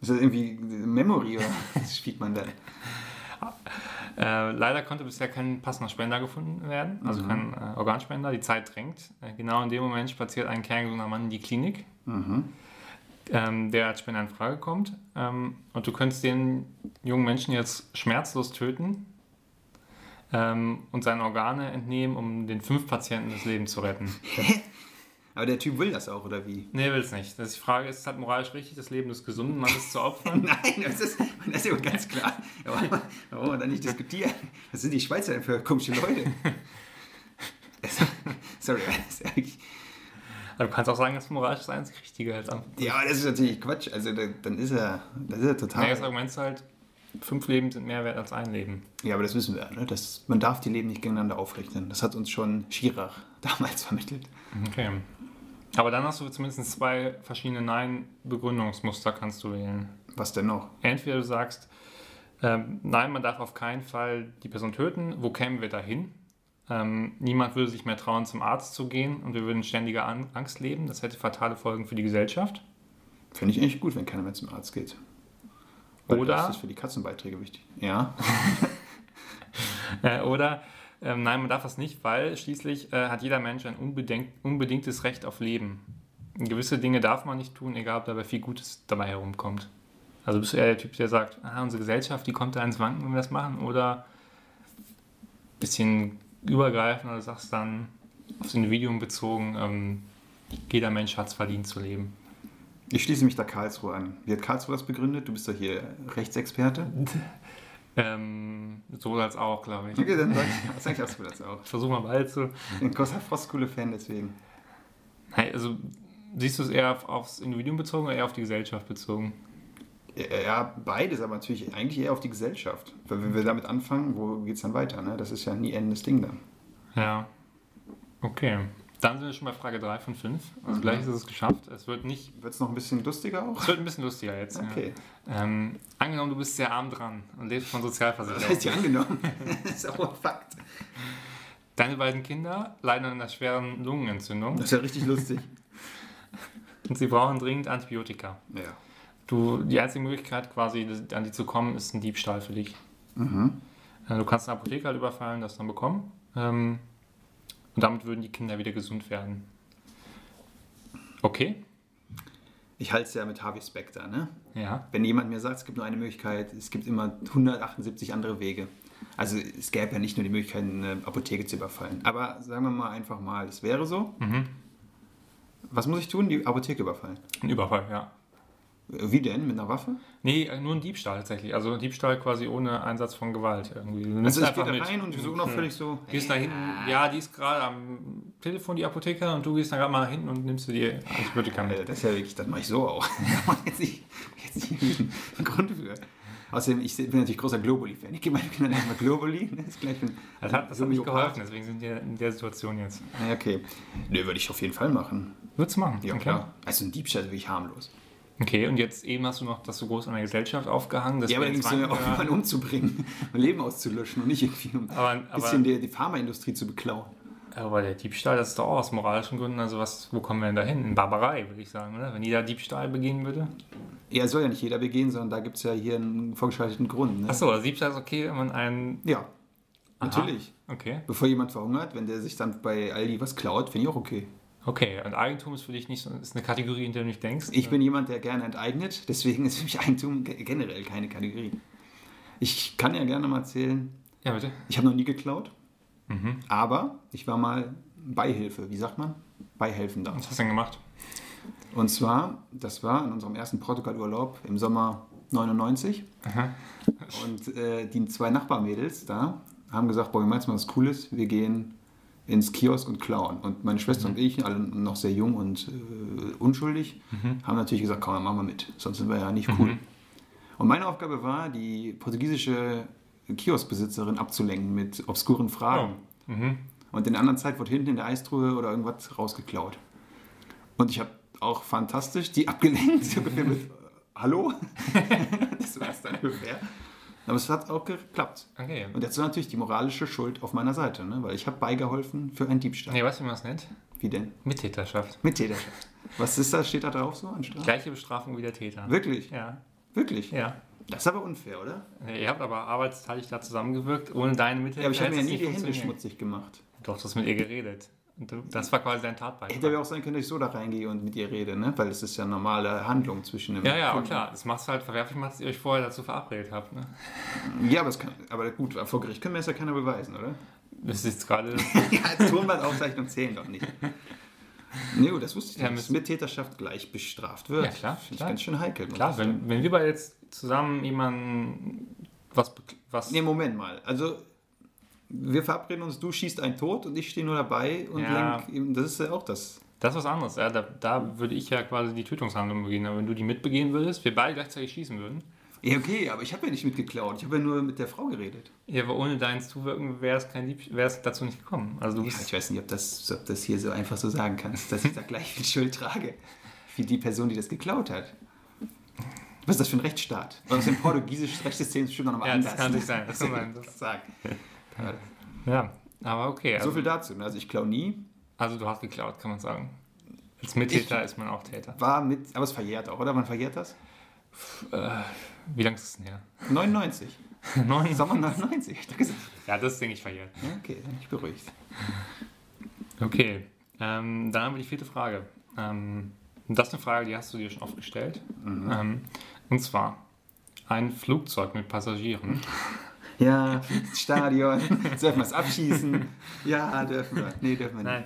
Ist das irgendwie Memory oder [laughs] was spielt man da? Äh, leider konnte bisher kein passender Spender gefunden werden, also Mhm. kein äh, Organspender. Die Zeit drängt. Äh, genau in dem Moment spaziert ein kerngesunder Mann in die Klinik, Mhm. Ähm, der als Spender in Frage kommt. Ähm, und du könntest den jungen Menschen jetzt schmerzlos töten ähm, und seine Organe entnehmen, um den fünf Patienten das Leben zu retten. [laughs] Aber der Typ will das auch, oder wie? Nee, will es nicht. Das ist die Frage, ist es halt moralisch richtig, das Leben des gesunden Mannes zu opfern? [laughs] Nein, das ist, das ist ja ganz klar. Aber warum wir da nicht diskutieren? Was sind die Schweizer denn für komische Leute? [laughs] Sorry, das ist eigentlich, Aber du kannst auch sagen, das moralisch das einzig Richtige Antwort. ja, aber das ist natürlich Quatsch. Also da, dann ist er, das ist er total. Nee, das Argument ist halt, fünf Leben sind mehr wert als ein Leben. Ja, aber das wissen wir. Ne? Das, man darf die Leben nicht gegeneinander aufrechnen. Das hat uns schon Schirach [laughs] damals vermittelt. Okay. Aber dann hast du zumindest zwei verschiedene Nein-Begründungsmuster kannst du wählen. Was denn noch? Entweder du sagst, ähm, nein, man darf auf keinen Fall die Person töten. Wo kämen wir dahin? Ähm, niemand würde sich mehr trauen, zum Arzt zu gehen und wir würden in ständiger An Angst leben. Das hätte fatale Folgen für die Gesellschaft. Finde ich eigentlich gut, wenn keiner mehr zum Arzt geht. Weil Oder- Das ist für die Katzenbeiträge wichtig. Ja. [laughs] Äh, oder ähm, nein, man darf das nicht, weil schließlich äh, hat jeder Mensch ein unbedingtes Recht auf Leben. Gewisse Dinge darf man nicht tun, egal ob dabei viel Gutes dabei herumkommt. Also bist du eher der Typ, der sagt, ah, unsere Gesellschaft, die kommt da ins Wanken, wenn wir das machen, oder ein bisschen übergreifend oder sagst dann aufs Individuum bezogen, ähm, jeder Mensch hat es verdient zu leben. Ich schließe mich da Karlsruhe an. Wie hat Karlsruhe das begründet? Du bist doch hier Rechtsexperte. Ähm, so als auch, glaube ich. Okay, dann sag ich, sag ich hast du das auch. Ich versuche mal bald zu. Ich bin ein großer Frostkuhle-Fan, deswegen. Hey, also siehst du es eher auf, aufs Individuum bezogen oder eher auf die Gesellschaft bezogen? Ja, beides, aber natürlich eigentlich eher auf die Gesellschaft. Weil wenn wir damit anfangen, wo geht es dann weiter? Ne? Das ist ja nie endendes Ding dann. Ja. Okay. Dann sind wir schon bei Frage 3 von 5. Also gleich ist es geschafft. Es wird nicht. Wird es noch ein bisschen lustiger auch? Es wird ein bisschen lustiger jetzt. Okay. Ja. Ähm, angenommen, du bist sehr arm dran und lebst von Das Sozialversicherung. [laughs] heißt ja angenommen. [laughs] das ist auch ein Fakt. Deine beiden Kinder leiden an einer schweren Lungenentzündung Das ist ja richtig lustig. [laughs] und sie brauchen dringend Antibiotika. Ja. Du, die einzige Möglichkeit, quasi an die zu kommen, ist ein Diebstahl für dich. Mhm. Äh, Du kannst eine Apotheke halt überfallen, das dann bekommen. Ähm, und damit würden die Kinder wieder gesund werden. Okay? Ich halte es ja mit Harvey Specter. Ne? Ja. Wenn jemand mir sagt, es gibt nur eine Möglichkeit, es gibt immer 178 andere Wege. Also es gäbe ja nicht nur die Möglichkeit, eine Apotheke zu überfallen. Aber sagen wir mal einfach mal, es wäre so. Mhm. Was muss ich tun? Die Apotheke überfallen. Ein Überfall, ja. Wie denn? Mit einer Waffe? Nee, äh, nur ein Diebstahl tatsächlich. Also Diebstahl quasi ohne Einsatz von Gewalt irgendwie. Du Also ich gehe da rein und wir suchen noch völlig so. Gehst da hinten, ja, die ist gerade am Telefon, die Apotheker, und du gehst dann gerade mal nach hinten und nimmst dir die Antibiotika Äh, mit. Das ist ja wirklich, das mache ich so auch. [laughs] Da jetzt nicht, jetzt nicht einen Grund für. Außerdem, ich bin natürlich großer Globuli-Fan. Ich gebe meinen Kindern erstmal Globuli. [laughs] Das ist gleich ein Das hat, das hat nicht geholfen, deswegen sind wir in der Situation jetzt. Okay. Nö, würde ich auf jeden Fall machen. Würdest du machen? Ja, okay. klar. Also ein Diebstahl ist wirklich harmlos. Okay, und jetzt eben hast du noch das so groß an der Gesellschaft aufgehangen. dass Ja, aber wir da jetzt ging es ja auch jemanden umzubringen, [laughs] ein Leben auszulöschen und nicht irgendwie um Aber- ein aber- bisschen die, die Pharmaindustrie zu beklauen. Aber der Diebstahl, das ist doch auch aus moralischen Gründen, also was, wo kommen wir denn da hin? In Barbarei, würde ich sagen, oder? Wenn jeder Diebstahl begehen würde. Ja, soll ja nicht jeder begehen, sondern da gibt es ja hier einen vorgeschalteten Grund. Ne? Achso, also Diebstahl ist okay, wenn man einen. Ja, natürlich. Okay. Bevor jemand verhungert, wenn der sich dann bei Aldi was klaut, finde ich auch okay. Okay, und Eigentum ist für dich nicht so, ist eine Kategorie, in der du nicht denkst. Ich bin jemand, der gerne enteignet, deswegen ist für mich Eigentum ge- generell keine Kategorie. Ich kann ja gerne mal erzählen, Ja, bitte. ich habe noch nie geklaut, Mhm. aber ich war mal Beihilfe, wie sagt man? Beihelfen da. Was hast du denn gemacht? Und zwar, das war in unserem ersten Portugal-Urlaub im Sommer 99. Aha. Und äh, die zwei Nachbarmädels da haben gesagt, boah, wir machen jetzt mal was Cooles, wir gehen ins Kiosk und klauen. Und meine Schwester und ich, alle noch sehr jung und äh, unschuldig, haben natürlich gesagt, komm, dann machen wir mit, sonst sind wir ja nicht cool. Und meine Aufgabe war, die portugiesische Kioskbesitzerin abzulenken mit obskuren Fragen. Oh. Mhm. Und in der anderen Zeit wurde hinten in der Eistruhe oder irgendwas rausgeklaut. Und ich habe auch fantastisch die [laughs] abgelenkt, so ungefähr mit Hallo? [laughs] das war es dann ungefähr. Aber es hat auch geklappt. Okay. Und jetzt war natürlich die moralische Schuld auf meiner Seite, ne? weil ich habe beigeholfen für einen Diebstahl. Nee, weißt du, wie man das nennt? Wie denn? Mittäterschaft. Mit Täterschaft. Was ist das? Steht da drauf so an Strafe? Gleiche Bestrafung wie der Täter. Wirklich? Ja. Wirklich? Ja. Das ist aber unfair, oder? Ihr habt aber arbeitsteilig da zusammengewirkt. Ohne deine Mithilfe Ja, aber ich habe mir ja nie die Hände schmutzig gemacht. Doch, du hast mit ihr geredet. Du, das war quasi dein Tatbeitrag. Hätte aber auch sein können, dass ich so da reingehe und mit ihr rede, ne? weil es ist ja normale Handlung zwischen einem Ja, ja, Kunden. klar. Das macht es halt verwerflich, dass ihr euch vorher dazu verabredet habt. Ne? Ja, aber, kann, aber gut, vor Gericht können wir es ja keiner beweisen, oder? Das ist jetzt gerade. [laughs] ja, Tonbandaufzeichnung zählen doch nicht. Nee, das wusste ich Ja, nicht, dass müssen- Mittäterschaft gleich bestraft wird. Ja, klar, Finde ich ganz schön heikel. Klar, wenn, wenn wir beide jetzt zusammen jemanden was, was Nee, Moment mal. Also, wir verabreden uns, du schießt einen tot und ich stehe nur dabei und Ja. lenk. Das ist ja auch das. das ist was anderes. Ja, da, da würde ich ja quasi die Tötungshandlung begehen. Aber wenn du die mitbegehen würdest, wir beide gleichzeitig schießen würden, Ja, okay, aber ich habe ja nicht mitgeklaut. Ich habe ja nur mit der Frau geredet. Ja, aber ohne deins Zuwirken wäre es dazu nicht gekommen. Also du Ja, ich weiß nicht, ob das, ob das hier so einfach so sagen kannst, [laughs] dass ich da gleich viel Schuld trage. Wie die Person, die das geklaut hat. Was ist das für ein Rechtsstaat? Und im portugiesischen Rechtssystem ist bestimmt noch mal Ja, anders. [laughs] das kann nicht sein. Das kann sein. Das sagen. [laughs] Ja, aber okay. So Also, viel dazu. ne? Also ich klaue nie. also du hast geklaut, kann man sagen. Als Mittäter ist man auch Täter. War mit, aber es verjährt auch, oder? Wann verjährt das? Äh, wie lange ist es denn her? 99. [laughs] Neun. Sommer 99. hab ich doch gesagt. Ja, das ist, denke ich, verjährt. Ja, okay, dann bin ich beruhigt. Okay, ähm, dann haben wir die vierte Frage. Ähm, das ist eine Frage, die hast du dir schon oft gestellt. Ähm, und zwar ein Flugzeug mit Passagieren. [laughs] Ja, Stadion. dürfen wir es abschießen? Ja, dürfen wir. Nee, dürfen wir nicht. Nein,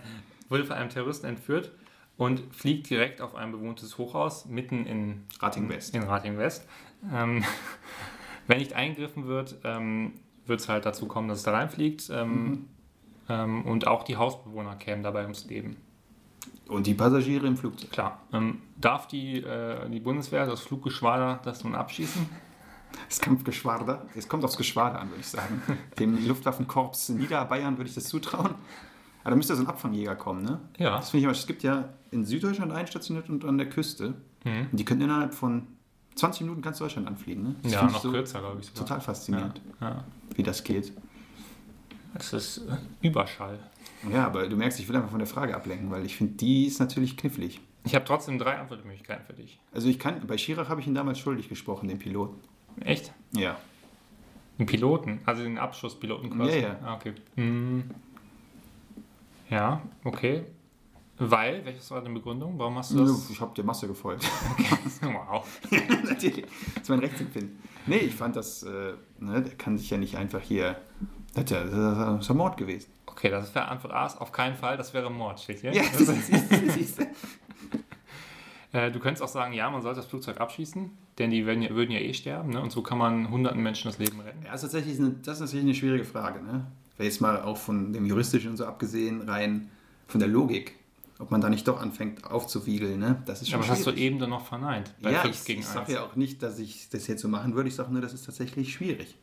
wurde von einem Terroristen entführt und fliegt direkt auf ein bewohntes Hochhaus mitten in Rating West. In Rating West. Ähm, [laughs] wenn nicht eingegriffen wird, ähm, wird es halt dazu kommen, dass es da reinfliegt. Ähm, ähm, und auch die Hausbewohner kämen dabei ums Leben. Und die Passagiere im Flugzeug. Klar. Ähm, darf die, äh, die Bundeswehr, das Fluggeschwader, das nun abschießen? Das Kampfgeschwader. Es kommt aufs Geschwader an, würde ich sagen. Dem Luftwaffenkorps Niederbayern würde ich das zutrauen. Aber da müsste so ein Abfangjäger kommen, ne? Ja. Das finde ich aber, es gibt ja in Süddeutschland einstationiert und an der Küste. Mhm. Und die können innerhalb von 20 Minuten ganz Deutschland anfliegen, ne? Das Ja, noch so kürzer, glaube ich. sogar. Total faszinierend, Ja, ja. wie das geht. Es ist äh, Überschall. Ja, aber du merkst, ich will einfach von der Frage ablenken, weil ich finde, die ist natürlich knifflig. Ich habe trotzdem drei Antwortmöglichkeiten für dich. Also ich kann, bei Schirach habe ich ihn damals schuldig gesprochen, den Piloten. Echt? Ja. Den Piloten, also den Abschusspiloten quasi. Ja, ja. Ah, okay. Hm. Ja, okay. Weil, welches war deine Begründung? Warum hast du das? Ich habe der Masse gefolgt. [laughs] wow. [laughs] Natürlich. Das ist mein Rechtsempfinden. Nee, ich fand das, äh, ne, der kann sich ja nicht einfach hier. Das ist ja, das ist ja Mord gewesen. Okay, das wäre Antwort A, auf keinen Fall, das wäre Mord, steht hier. Ja, das ist, siehst siehst du. Äh, du könntest auch sagen, ja, man sollte das Flugzeug abschießen, denn die würden ja, würden ja eh sterben, ne? Und so kann man hunderten Menschen das Leben retten. Ja, das ist tatsächlich eine, das ist tatsächlich eine schwierige Frage. Ne? Weil jetzt mal auch von dem Juristischen und so abgesehen, rein von der Logik, ob man da nicht doch anfängt aufzuwiegeln, ne? das ist schon Aber das hast du schwierig. eben dann noch verneint. Ja, 5 ich, ich 1. sage ja auch nicht, dass ich das jetzt so machen würde. Ich sage nur, das ist tatsächlich schwierig.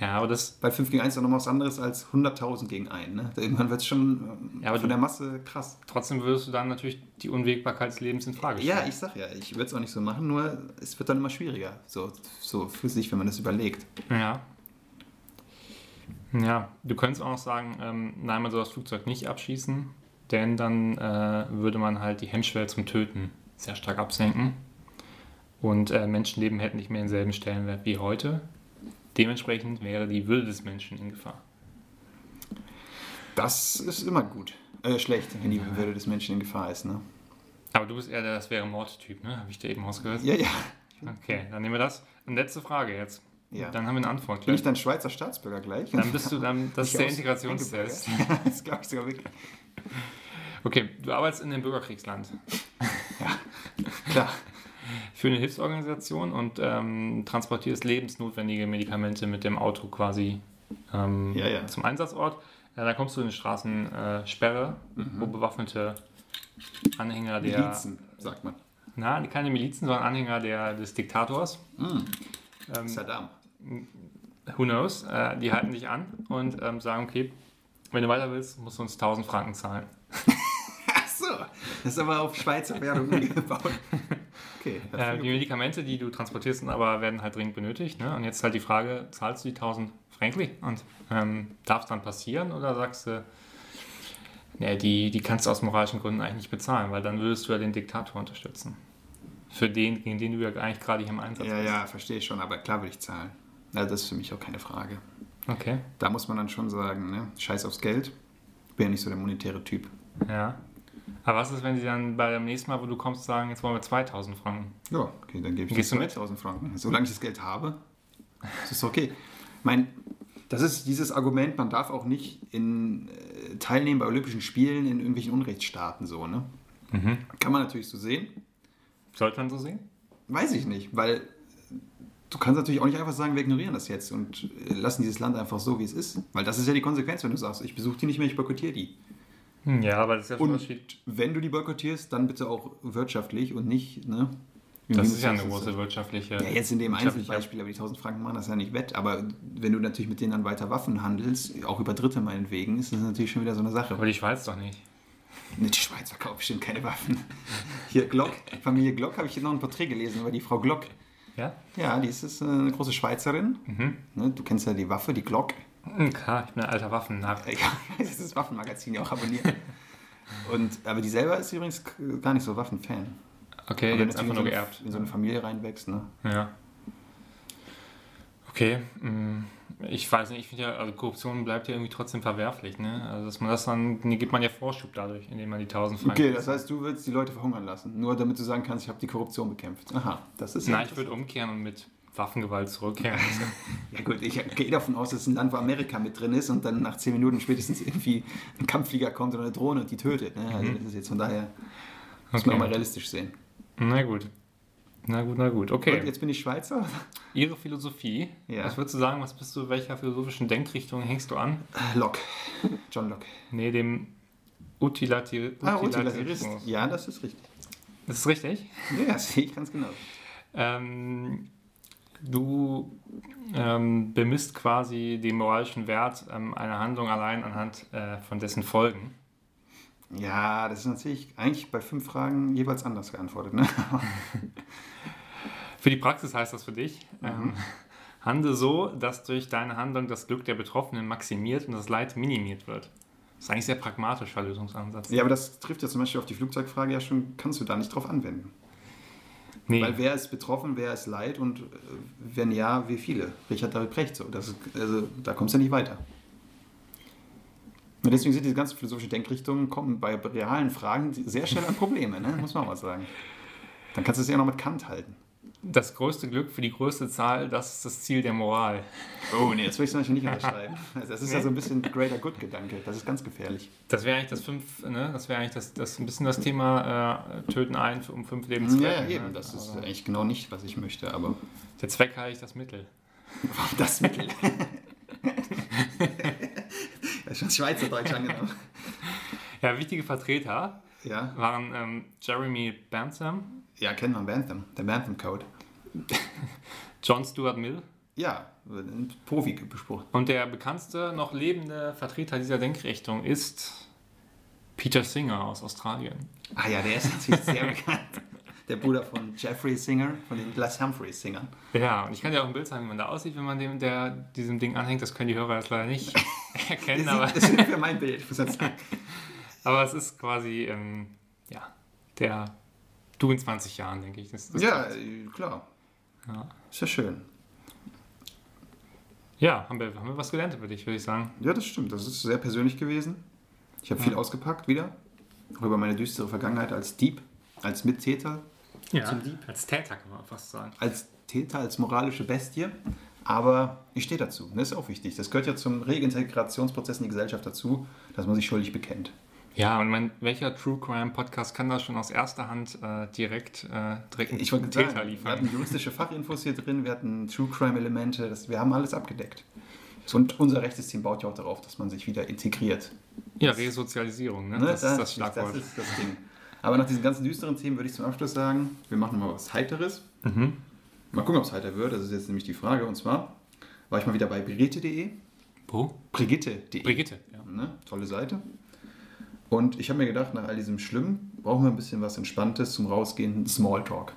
Ja, aber das, Weil 5 gegen 1 ist doch nochmal was anderes als 100.000 gegen 1. Ne? Irgendwann wird es schon ähm, Ja, aber von der Masse krass. trotzdem würdest du dann natürlich die Unwägbarkeit des Lebens in Frage Ja, stellen. ich sag ja, ich würde es auch nicht so machen, nur es wird dann immer schwieriger, so, so für sich, wenn man das überlegt. Ja. Ja, du könntest auch noch sagen, ähm, nein, man soll das Flugzeug nicht abschießen, denn dann äh, würde man halt die Hemmschwelle zum Töten sehr stark absenken. Und äh, Menschenleben hätten nicht mehr denselben Stellenwert wie heute. Dementsprechend wäre die Würde des Menschen in Gefahr. Das ist immer gut. Äh, schlecht, wenn die Würde des Menschen in Gefahr ist, ne? Aber du bist eher der Das wäre Mordtyp, ne? Habe ich dir eben ausgehört? Ja, ja. Okay, dann nehmen wir das. Und letzte Frage jetzt. ja. Dann haben wir eine Antwort. Bin Gleich. ich dann Schweizer Staatsbürger gleich? Dann bist du dann, das [laughs] ist der Integrationstest. [laughs] Ja, das glaube ich sogar wirklich. Okay, du arbeitest in dem Bürgerkriegsland. Klar. Für eine Hilfsorganisation und ähm, transportierst lebensnotwendige Medikamente mit dem Auto quasi ähm, Ja, ja. zum Einsatzort. Ja, da kommst du in eine Straßensperre, Sperre, wo bewaffnete Anhänger der. Mhm. Milizen, sagt man. Na, keine Milizen, sondern Anhänger der, des Diktators. Mhm. Ähm, Saddam. who knows? Äh, die halten dich an und ähm, sagen: Okay, wenn du weiter willst, musst du uns 1000 Franken zahlen. [laughs] Ach so, das ist aber auf Schweizer Werbung umgebaut. [laughs] Okay. Äh, die Medikamente, die du transportierst, aber werden halt dringend benötigt. Ne? Und jetzt halt die Frage, zahlst du die 1000 Frankly? Und ähm, darf es dann passieren oder sagst du, nee, die, die kannst du aus moralischen Gründen eigentlich nicht bezahlen, weil dann würdest du ja den Diktator unterstützen. Für den, gegen den du ja eigentlich gerade hier im Einsatz ja, bist. ja, verstehe ich schon, aber klar würde ich zahlen. Ja, das ist für mich auch keine Frage. Okay, Da muss man dann schon sagen, ne? scheiß aufs Geld. Bin ja nicht so der monetäre Typ. ja. Aber was ist, wenn sie dann bei dem nächsten Mal, wo du kommst, sagen, jetzt wollen wir 2000 Franken? Ja, okay, dann gebe ich Gehst dir du mit? 2000 Franken. Solange ich das Geld habe, ist es okay. Mein, das ist dieses Argument, man darf auch nicht in, äh, teilnehmen bei Olympischen Spielen in irgendwelchen Unrechtsstaaten so, ne? Kann man natürlich so sehen. Sollte man so sehen? Weiß ich nicht, weil du kannst natürlich auch nicht einfach sagen, wir ignorieren das jetzt und äh, lassen dieses Land einfach so, wie es ist. Weil das ist ja die Konsequenz, wenn du sagst, ich besuche die nicht mehr, ich boykottiere die. Hm, Ja, aber das ist ja schon Und Unterschied. wenn du die boykottierst, dann bitte auch wirtschaftlich und nicht, ne? Das minus ist ja eine große wirtschaftliche. Ja, jetzt in dem Einzelbeispiel, aber die 1000 Franken machen das ja nicht wett. Aber wenn du natürlich mit denen dann weiter Waffen handelst, auch über Dritte meinetwegen, ist das natürlich schon wieder so eine Sache. Aber die Schweiz doch nicht. Ne, Die Schweiz verkauft bestimmt keine Waffen. Hier, Glock, Familie Glock, habe ich hier noch ein Porträt gelesen über die Frau Glock. Ja? Ja, die ist, ist äh, eine große Schweizerin. Mhm. Ne, du kennst ja die Waffe, die Glock. Hm, Klar, ich bin ein alter Waffennarr. [laughs] Ja, das ist Waffenmagazin ja auch abonniert. Und, aber die selber ist übrigens gar nicht so Waffenfan. Okay, Aber jetzt einfach nur geerbt. In so eine Familie reinwächst, ne? Ja. Okay, mm, ich weiß nicht, ich finde ja, also Korruption bleibt ja irgendwie trotzdem verwerflich, ne? Also dass man das dann, nee, gibt man ja Vorschub dadurch, indem man die 1000 Franken. Okay, das heißt, du willst die Leute verhungern lassen, nur damit du sagen kannst, ich habe die Korruption bekämpft. Aha, das ist ja Nein, ich würde umkehren und mit Waffengewalt zurückkehren. [laughs] Ja gut, ich gehe davon aus, dass es ein Land, wo Amerika mit drin ist und dann nach zehn Minuten spätestens irgendwie ein Kampfflieger kommt oder eine Drohne und die tötet. Ne? Also das ist jetzt von daher, muss man auch mal realistisch sehen. Na gut. Na gut, na gut. Und Okay. jetzt bin ich Schweizer. Ihre Philosophie. Ja. Was würdest du sagen, was bist du, welcher philosophischen Denkrichtung hängst du an? Locke. John Locke. Nee, dem Utilitari Ah, Utilitarismus. Ja, das ist richtig. Das ist richtig. Ja, das sehe ich ganz genau. Ähm, du ähm, bemisst quasi den moralischen Wert ähm, einer Handlung allein anhand äh, von dessen Folgen. Ja, das ist natürlich eigentlich bei fünf Fragen jeweils anders geantwortet. Ne? [laughs] Für die Praxis heißt das für dich, Mhm. ähm, handle so, dass durch deine Handlung das Glück der Betroffenen maximiert und das Leid minimiert wird. Das ist eigentlich ein sehr pragmatischer Lösungsansatz. Ja, aber das trifft ja zum Beispiel auf die Flugzeugfrage ja schon, kannst du da nicht drauf anwenden. Nee, Weil wer ist betroffen, wer ist leid und äh, wenn ja, wie viele? Richard David Precht so. Das also, da kommst du nicht weiter. Und deswegen sind diese ganzen philosophischen Denkrichtungen kommen bei realen Fragen sehr schnell an Probleme, ne? muss man auch mal sagen. Dann kannst du es ja noch mit Kant halten. Das größte Glück für die größte Zahl, das ist das Ziel der Moral. Oh, nee, das will ich zum Beispiel nicht unterschreiben. [laughs] Also das ist ja Nee? so ein bisschen Greater Good-Gedanke. Das ist ganz gefährlich. Das wäre eigentlich das fünf, ne? Das wäre eigentlich das, das ein bisschen das Thema äh, töten ein, um fünf Leben zu Ja, retten. eben. ne? Das ist Aber eigentlich genau nicht, was ich möchte. Aber der Zweck heiligt das Mittel. [laughs] das Mittel. [laughs] das ist schon Schweizerdeutsch angenommen. Ja, wichtige Vertreter Ja. waren ähm, Jeremy Bentham, ja, kennt man Bantham. Der Bantham Code. [laughs] John Stuart Mill Ja, ein Profi besprochen. und der bekannteste noch lebende Vertreter dieser Denkrichtung ist Peter Singer aus Australien. Ah ja, der ist natürlich sehr [laughs] bekannt. Der Bruder von Jeffrey Singer, von den Les Humphreys Singern. Ja, und ich kann dir auch ein Bild zeigen, wie man da aussieht, wenn man dem, der, diesem Ding anhängt. Das können die Hörer jetzt leider nicht [laughs] erkennen, aber, Das ist für mein Bild, muss ich sagen. aber es ist quasi, ähm, ja, der du in 20 Jahren, denke ich. Das, das Ja, klar. Ja. Ist ja schön. ja haben, wir, haben wir was gelernt über dich, würde ich sagen. Ja, das stimmt. Das ist sehr persönlich gewesen. Ich habe viel ausgepackt wieder. Auch über meine düstere Vergangenheit als Dieb, als Mittäter, Ja, Zum Dieb. als Täter kann man fast sagen. als Täter, als moralische Bestie. Aber ich stehe dazu. Das ist auch wichtig. Das gehört ja zum Reintegrationsprozess in die Gesellschaft dazu, dass man sich schuldig bekennt. Ja, und mein, welcher True Crime Podcast kann das schon aus erster Hand äh, direkt, äh, direkt einen Ich wollte Täter sagen, wir liefern? hatten juristische Fachinfos hier drin, wir hatten True Crime Elemente, das, wir haben alles abgedeckt. Und unser Rechtssystem baut ja auch darauf, dass man sich wieder integriert. Ja, Resozialisierung, ne? Ne, das, ist das Schlagwort. Das ist das Ding. Aber nach diesen ganzen düsteren Themen würde ich zum Abschluss sagen, wir machen mal was Heiteres. Mhm. Mal gucken, ob es heiter wird. Das ist jetzt nämlich die Frage. Und zwar war ich mal wieder bei brigitte.de. Wo? Brigitte.de. Brigitte, ja. Ne? Tolle Seite. Und ich habe mir gedacht, nach all diesem Schlimmen brauchen wir ein bisschen was Entspanntes zum Rausgehen, Smalltalk.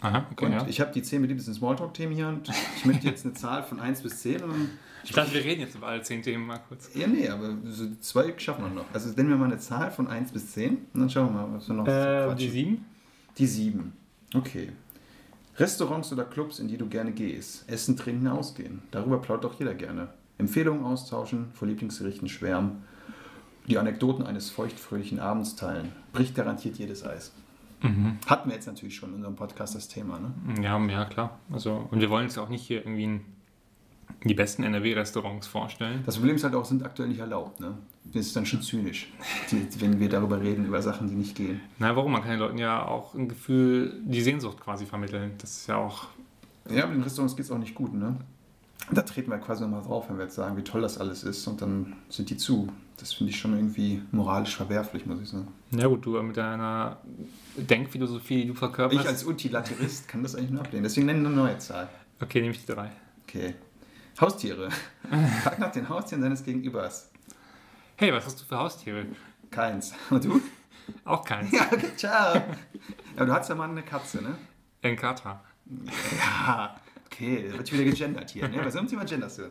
Aha, okay, Und ja. ich habe die 10 beliebtesten Smalltalk-Themen hier und ich möchte jetzt eine Zahl von 1 bis 10 und dann Ich dachte, wir reden jetzt über alle zehn Themen mal kurz. Ja, nee, aber so zwei schaffen wir noch. Also nennen wir mal eine Zahl von 1 bis 10 und dann schauen wir mal, was wir noch Äh, die sieben? Die 7. Okay. Restaurants oder Clubs, in die du gerne gehst. Essen, trinken, ausgehen. Darüber plaudert doch jeder gerne. Empfehlungen austauschen, vor Lieblingsgerichten schwärmen. Die Anekdoten eines feuchtfröhlichen Abends teilen. Bricht garantiert jedes Eis. Mhm. Hatten wir jetzt natürlich schon in unserem Podcast das Thema, ne? Ja, ja, klar. Also, und wir wollen jetzt auch nicht hier irgendwie die besten NRW-Restaurants vorstellen. Das Problem ist halt auch, sind aktuell nicht erlaubt, ne? Das ist dann schon zynisch, wenn wir darüber reden, über Sachen, die nicht gehen. Na, warum? Man kann den Leuten ja auch ein Gefühl, die Sehnsucht quasi vermitteln. Das ist ja auch. Ja, aber den Restaurants geht es auch nicht gut, ne? Da treten wir quasi nochmal drauf, wenn wir jetzt sagen, wie toll das alles ist und dann sind die zu. Das finde ich schon irgendwie moralisch verwerflich, muss ich sagen. Ja gut, du mit deiner Denkphilosophie, die du verkörperst. Ich als Utilaterist kann das eigentlich nur ablehnen. Deswegen nenne eine neue Zahl. Okay, nehme ich die drei. Okay. Haustiere. Frag nach den Haustieren deines Gegenübers. Hey, was hast du für Haustiere? Keins. Und du? Auch keins. Ja, okay, ciao. Ja, du hast ja mal eine Katze, ne? Ein Kater. Ja, okay, wird wieder gegendert hier. Ne? Bei so einem Thema genderst du.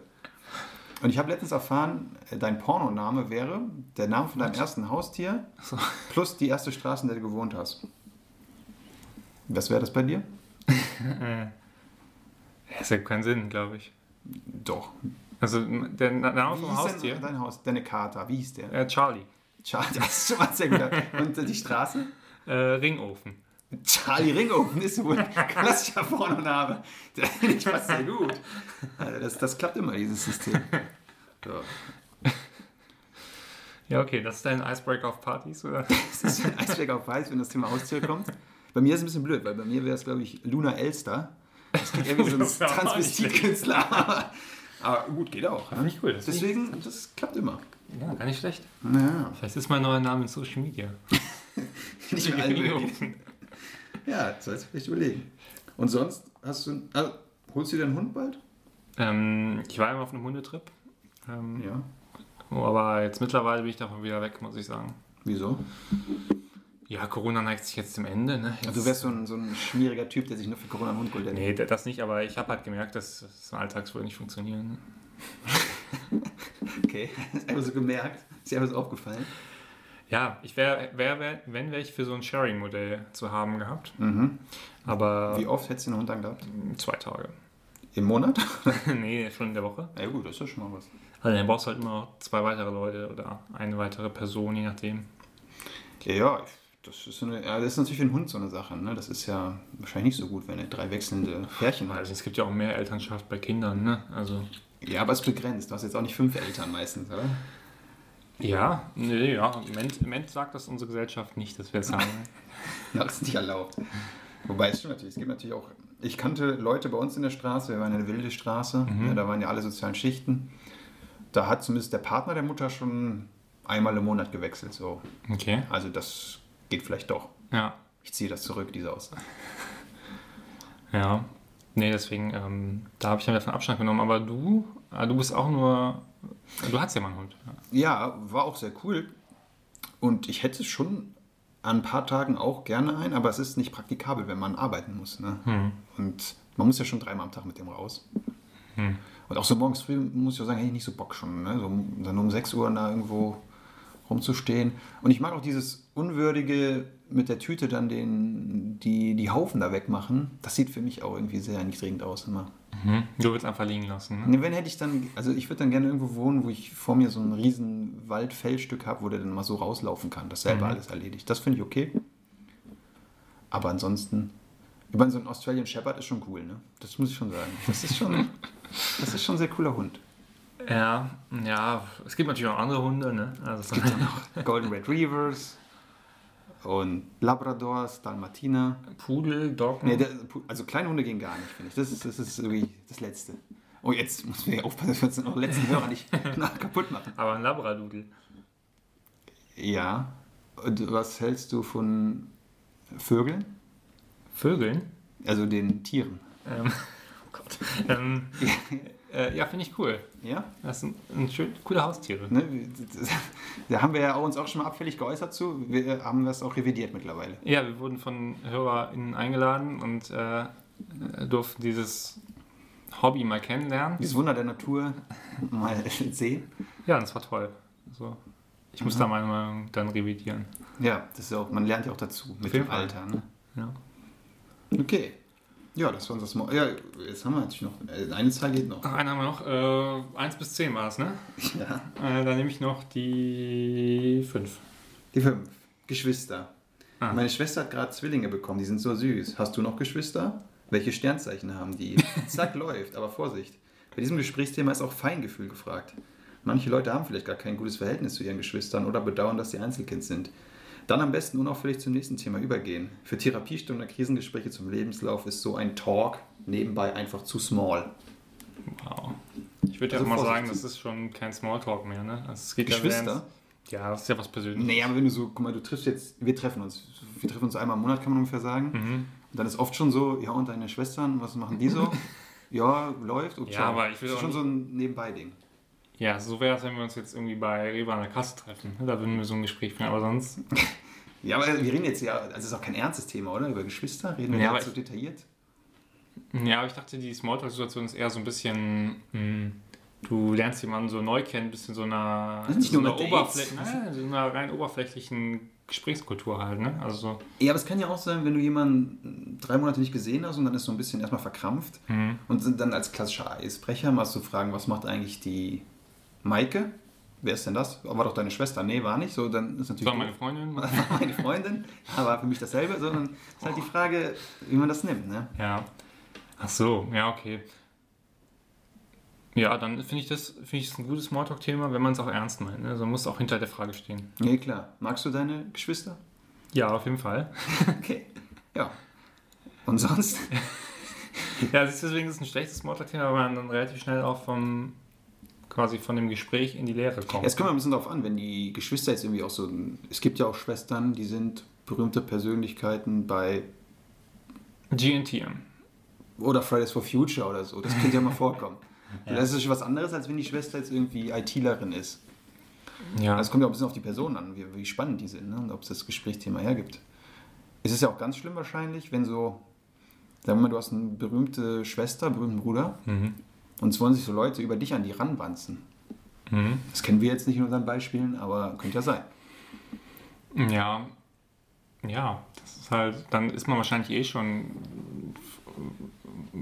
Und ich habe letztens erfahren, äh, dein Pornoname wäre der Name von deinem ersten Haustier So. [laughs] plus die erste Straße, in der du gewohnt hast. Was wäre das bei dir? Ja, Das ergibt keinen Sinn, glaube ich. Doch. Also der Name vom Haustier? dein Haus? Deine Kater, wie hieß der? Äh, Charlie. Charlie, [laughs] das ist schon mal sehr gut. Und äh, die Straße? Äh, Ringofen. Charlie Ringofen ist wohl ein klassischer Pornoname. Der finde ich fast sehr gut. Also das, das klappt immer, dieses System. Ja. [laughs] Ja, okay, das ist dein Icebreaker auf Partys, oder? [laughs] Das ist ein Eisberg auf Weiß, wenn das Thema Haustiere kommt. Bei mir ist es ein bisschen blöd, weil bei mir wäre es, glaube ich, Luna Elster. Das klingt irgendwie so [laughs] ein Das nicht Transvestitkünstler. Aber gut, geht auch. Ne? ich cool. Das finde Deswegen, das klappt immer. ja, gar nicht schlecht. Ja, Vielleicht ist mein neuer Name in Social Media. nicht mehr alle möglichen. Ja, sollst du vielleicht überlegen. Und sonst hast du. Also, holst du dir einen Hund bald? Ähm, ich war immer auf einem Hundetrip. Ähm, Ja. aber jetzt mittlerweile bin ich davon wieder weg, muss ich sagen. Wieso? Ja, Corona neigt sich jetzt dem Ende. Ne? Jetzt, Also, du wärst so ein, so ein schmieriger Typ, der sich nur für Corona einen Hund holt. Nee, das nicht, aber ich habe halt gemerkt, dass das Alltagswohl nicht funktionieren. Ne? [laughs] Okay, ist einfach so gemerkt. Ist dir einfach so aufgefallen. Ja, ich wäre, wär, wär, wenn wäre ich für so ein Sharing-Modell zu haben gehabt. Mhm. Aber Wie oft hättest du einen Hund dann gehabt? zwei Tage. Im Monat? [laughs] nee, schon in der Woche. Ja, gut, das ist ja schon mal was. Also dann brauchst du halt immer noch zwei weitere Leute oder eine weitere Person, je nachdem. Ja, ja, das ist, so eine, das ist natürlich für einen Hund so eine Sache. Ne? Das ist ja wahrscheinlich nicht so gut, wenn er drei wechselnde Pärchen hat. Also es gibt ja auch mehr Elternschaft bei Kindern, ne? Also Ja, aber es ist begrenzt. Du hast jetzt auch nicht fünf Eltern meistens, oder? ja, nee, ja. Im Moment, im Moment sagt das unsere Gesellschaft nicht, dass wir es haben. Ja, [laughs] das ist nicht erlaubt. Wobei es stimmt natürlich, es gibt natürlich auch. Ich kannte Leute bei uns in der Straße, wir waren eine wilde Straße, ja, da waren ja alle sozialen Schichten. Da hat zumindest der Partner der Mutter schon einmal im Monat gewechselt. So. Okay. Also das geht vielleicht doch. Ja. Ich ziehe das zurück, diese Aussage. [laughs] Ja. Nee, deswegen, ähm, da habe ich dann davon Abstand genommen. Aber du, äh, du bist auch nur. Du hast ja mal einen Hund. Ja, war auch sehr cool. Und ich hätte schon an ein paar Tagen auch gerne einen, aber es ist nicht praktikabel, wenn man arbeiten muss. Ne? Hm. Und man muss ja schon dreimal am Tag mit dem raus. Hm. Und auch so morgens früh muss ich auch sagen, hey, nicht so Bock schon. Ne? So, um- dann um 6 Uhr da irgendwo rumzustehen. Und ich mag auch dieses Unwürdige mit der Tüte dann den, die, die Haufen da wegmachen. Das sieht für mich auch irgendwie sehr erniedrigend aus immer. Mhm. Du willst einfach liegen lassen. Ne? Ne, Wenn hätte ich dann, also ich würde dann gerne irgendwo wohnen, wo ich vor mir so ein riesen Waldfellstück habe, wo der dann mal so rauslaufen kann, das selber Mhm. alles erledigt. Das finde ich okay. Aber ansonsten, ich meine, so ein Australian Shepherd ist schon cool, ne? Das muss ich schon sagen. Das ist schon, [laughs] das ist schon ein sehr cooler Hund. Ja, ja. Es gibt natürlich auch andere Hunde, ne? Also es gibt auch Golden Retrievers und Labradors, Dalmatiner. Pudel, Doggen. Nee, also kleine Hunde gehen gar nicht, finde ich. Das ist, das ist irgendwie das Letzte. Oh, jetzt muss wir aufpassen, dass wir uns den letzten Hörer nicht [laughs] kaputt machen. aber ein Labradudel. Ja. Und was hältst du von Vögeln? Vögeln? Also den Tieren. Ähm, Ähm, [laughs] äh, ja, finde ich cool. Ja? Das sind ein schön, coole Haustiere. Ne? [laughs] Da haben wir ja uns auch schon mal abfällig geäußert zu. Wir haben das auch revidiert mittlerweile. Ja, wir wurden von HörerInnen eingeladen und äh, durften dieses Hobby mal kennenlernen. Dieses Wunder der Natur [laughs] mal sehen. Ja, das war toll. Also, ich muss da meine Meinung dann revidieren. Ja, das ist auch, man lernt ja auch dazu mit dem. Alter. Ne? Ja. Okay. Ja, das war unser Small. Ja, jetzt haben wir natürlich noch. äh, Eine Zahl geht noch. Ach, einen haben wir noch. Äh, 1 bis 10 war es, ne? [laughs] Ja. Äh, dann nehme ich noch die 5. Die fünf. Geschwister. Ah. Meine Schwester hat gerade Zwillinge bekommen, die sind so süß. Hast du noch Geschwister? Welche Sternzeichen haben die? [laughs] Zack, läuft, aber Vorsicht. Bei diesem Gesprächsthema ist auch Feingefühl gefragt. Manche Leute haben vielleicht gar kein gutes Verhältnis zu ihren Geschwistern oder bedauern, dass sie Einzelkind sind. Dann am besten unauffällig zum nächsten Thema übergehen. Für Therapiestunden oder Krisengespräche zum Lebenslauf ist so ein Talk nebenbei einfach zu small. Wow. Ich würde ja Also mal sagen, das ist schon kein Smalltalk mehr, ne? Also es geht Geschwister? Ja, ja, das ist ja was Persönliches. Nee, aber wenn du so, guck mal, du triffst jetzt, wir treffen uns. Wir treffen uns einmal im Monat, kann man ungefähr sagen. Mhm. Und dann ist oft schon so, ja, und deine Schwestern, was machen die so? [laughs] ja, läuft. Und Ja, ciao. aber ich will das ist schon so ein Nebenbei-Ding. Ja, so wäre es, wenn wir uns jetzt irgendwie bei Rewe an der Kasse treffen. Da würden wir so ein Gespräch führen, aber sonst. [laughs] Ja, aber wir reden jetzt ja, also es ist auch kein ernstes Thema, oder? Über Geschwister reden wir Ja, aber so detailliert. Ja, aber ich dachte, die Smalltalk-Situation ist eher so ein bisschen. Mh, du lernst jemanden so neu kennen, ein bisschen so einer, nicht so nur einer. Oberfläche, nein, so einer rein oberflächlichen Gesprächskultur halt, ne? Also so. Ja, aber es kann ja auch sein, wenn du jemanden drei Monate nicht gesehen hast und dann ist so ein bisschen erstmal verkrampft Mhm. und dann als klassischer Eisbrecher mal so fragen, was macht eigentlich die Maike? Wer ist denn das? War doch deine Schwester. Nee, war nicht. So, dann ist natürlich war meine Freundin. [laughs] war meine Freundin, aber für mich dasselbe, sondern es ist halt die Frage, wie man das nimmt. Ne? Ja. Ach so, ja, okay. Ja, dann finde ich das finde ich das ein gutes Smalltalk-Thema, wenn man es auch ernst meint. Ne? Also man muss auch hinter der Frage stehen. Nee, klar. Magst du deine Geschwister? Ja, auf jeden Fall. [laughs] Okay. Ja. Und sonst? [laughs] Ja, deswegen ist es ein schlechtes Smalltalk-Thema, weil man dann relativ schnell auch vom quasi von dem Gespräch in die Lehre kommt. Es kommt ein bisschen darauf an, wenn die Geschwister jetzt irgendwie auch so. Es gibt ja auch Schwestern, die sind berühmte Persönlichkeiten bei. GNTM. Oder Fridays for Future oder so. Das könnte ja mal [laughs] vorkommen. Das ist schon was anderes, als wenn die Schwester jetzt irgendwie ITlerin ist. Ja. Es kommt ja auch ein bisschen auf die Person an, wie, wie spannend die sind ne? und ob es das Gesprächsthema hergibt. Es ist ja auch ganz schlimm wahrscheinlich, wenn so, sagen wir mal, du hast eine berühmte Schwester, berühmten Bruder mhm. Und es wollen sich so Leute über dich an die ranwanzen. Mhm. Das kennen wir jetzt nicht in unseren Beispielen, aber könnte ja sein. Ja, ja, das ist halt, dann ist man wahrscheinlich eh schon,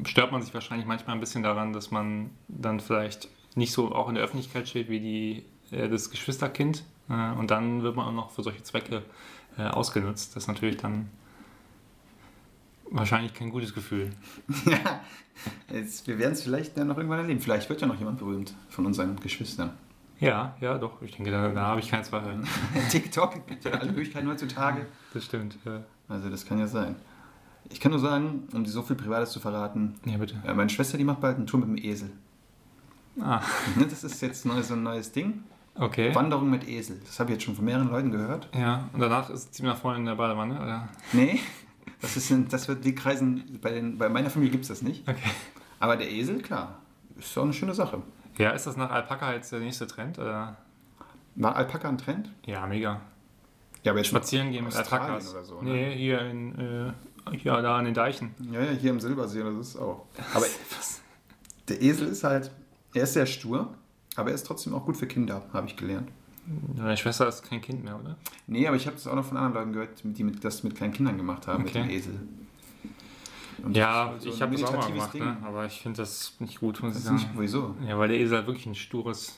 stört man sich wahrscheinlich manchmal ein bisschen daran, dass man dann vielleicht nicht so auch in der Öffentlichkeit steht wie die, äh, das Geschwisterkind äh, und dann wird man auch noch für solche Zwecke äh, ausgenutzt. Das ist natürlich dann wahrscheinlich kein gutes Gefühl. [laughs] ja, jetzt, wir werden es vielleicht dann noch irgendwann erleben. Vielleicht wird ja noch jemand berühmt von unseren Geschwistern. Ja, ja, doch, ich denke, da, da habe ich keinen Zweifel. [laughs] TikTok gibt ja alle Möglichkeiten heutzutage. Das stimmt. Ja, Also das kann ja sein. Ich kann nur sagen, um dir so viel Privates zu verraten, ja bitte. Ja, meine Schwester, die macht bald eine Tour mit dem Esel. Ah, [laughs] Ne, Das ist jetzt neu, so ein neues Ding. okay. Wanderung mit Esel. Das habe ich jetzt schon von mehreren Leuten gehört. Ja, und danach ist sie nach vorne in der Badewanne, oder? Nee, das, ist das wird die Kreisen, bei, den, bei meiner Familie gibt es das nicht. Okay. Aber der Esel, klar, ist doch eine schöne Sache. Ja, ist das nach Alpaka jetzt der nächste Trend? Oder? War Alpaka ein Trend? Ja, mega. Ja, aber jetzt Spazieren gehen mit Alpakas. oder so, ne? Nee, hier in, äh, hier da an den Deichen. Ja, ja, hier im Silbersee, das ist auch. [laughs] Aber der Esel ist halt, er ist sehr stur, aber er ist trotzdem auch gut für Kinder, habe ich gelernt. Deine Schwester ist kein Kind mehr, oder? Nee, aber ich habe das auch noch von anderen Leuten gehört, die mit, das mit kleinen Kindern gemacht haben, mit Okay. dem Esel. Und Ja, so ich habe das auch mal gemacht, ne? aber ich finde das nicht gut, muss Das ich ist nicht, sagen. wieso? Ja, weil der Esel halt wirklich ein stures,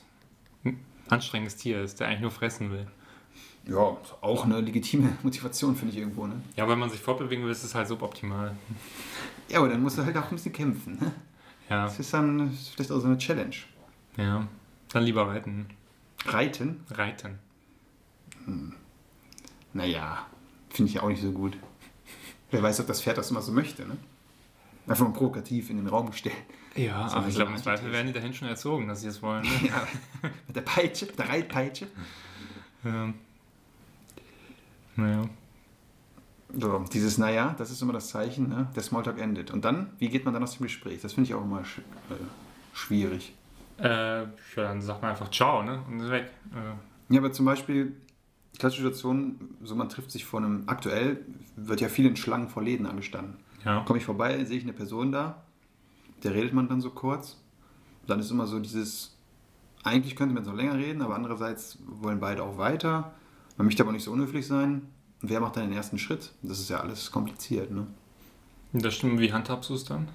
anstrengendes Tier ist, der eigentlich nur fressen will. Ja, auch eine legitime [laughs] Motivation, finde ich irgendwo. Ne? Ja, wenn man sich fortbewegen will, ist es halt suboptimal. Ja, aber dann musst du halt auch ein bisschen kämpfen. Ne? Ja, Das ist dann vielleicht auch so eine Challenge. ja. Dann lieber reiten. Reiten? Reiten. Naja, finde ich ja auch nicht so gut. Wer weiß, ob das Pferd das immer so möchte. Ne? Einfach mal provokativ in den Raum gestellt. Ja, aber ich glaube, im Zweifel werden die dahin schon erzogen, dass sie es wollen. Ne? [laughs] Ja, mit der Peitsche, mit der Reitpeitsche. ja. Naja. So, dieses Naja, das ist immer das Zeichen, ne? der Smalltalk endet. Und dann, wie geht man dann aus dem Gespräch? Das finde ich auch immer sch äh, schwierig. Äh, ja, dann sagt man einfach Ciao, ne? Und ist weg. Äh, Ja, aber zum Beispiel, klassische Situation, so man trifft sich vor einem, aktuell wird ja viel in Schlangen vor Läden angestanden. ja. Komme ich vorbei, sehe ich eine Person da, der redet man dann so kurz. Dann ist immer so dieses, eigentlich könnte man so länger reden, aber andererseits wollen beide auch weiter. Man möchte aber nicht so unhöflich sein. Und wer macht dann den ersten Schritt? Das ist ja alles kompliziert, ne? Das stimmt, wie handhabst du es dann?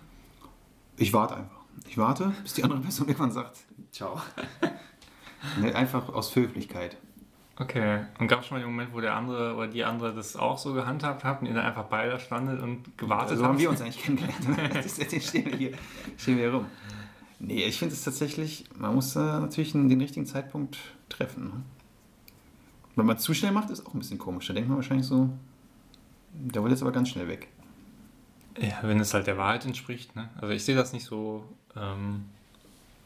Ich warte einfach. Ich warte, bis die andere Person irgendwann sagt, ciao. [laughs] einfach aus Höflichkeit. Okay. Und gab es schon mal den Moment, wo der andere oder die andere das auch so gehandhabt hat und ihr dann einfach beide da standet und gewartet Also habt? haben wir uns eigentlich kennengelernt. [laughs] Das ist- Jetzt stehen wir hier, stehen wir hier rum. Nee, ich finde es tatsächlich, man muss äh, natürlich den richtigen Zeitpunkt treffen. Ne? Wenn man es zu schnell macht, ist auch ein bisschen komisch. Da denkt man wahrscheinlich so, der will jetzt aber ganz schnell weg. Ja, wenn es halt der Wahrheit entspricht. Ne? Also ich sehe das nicht so, ähm,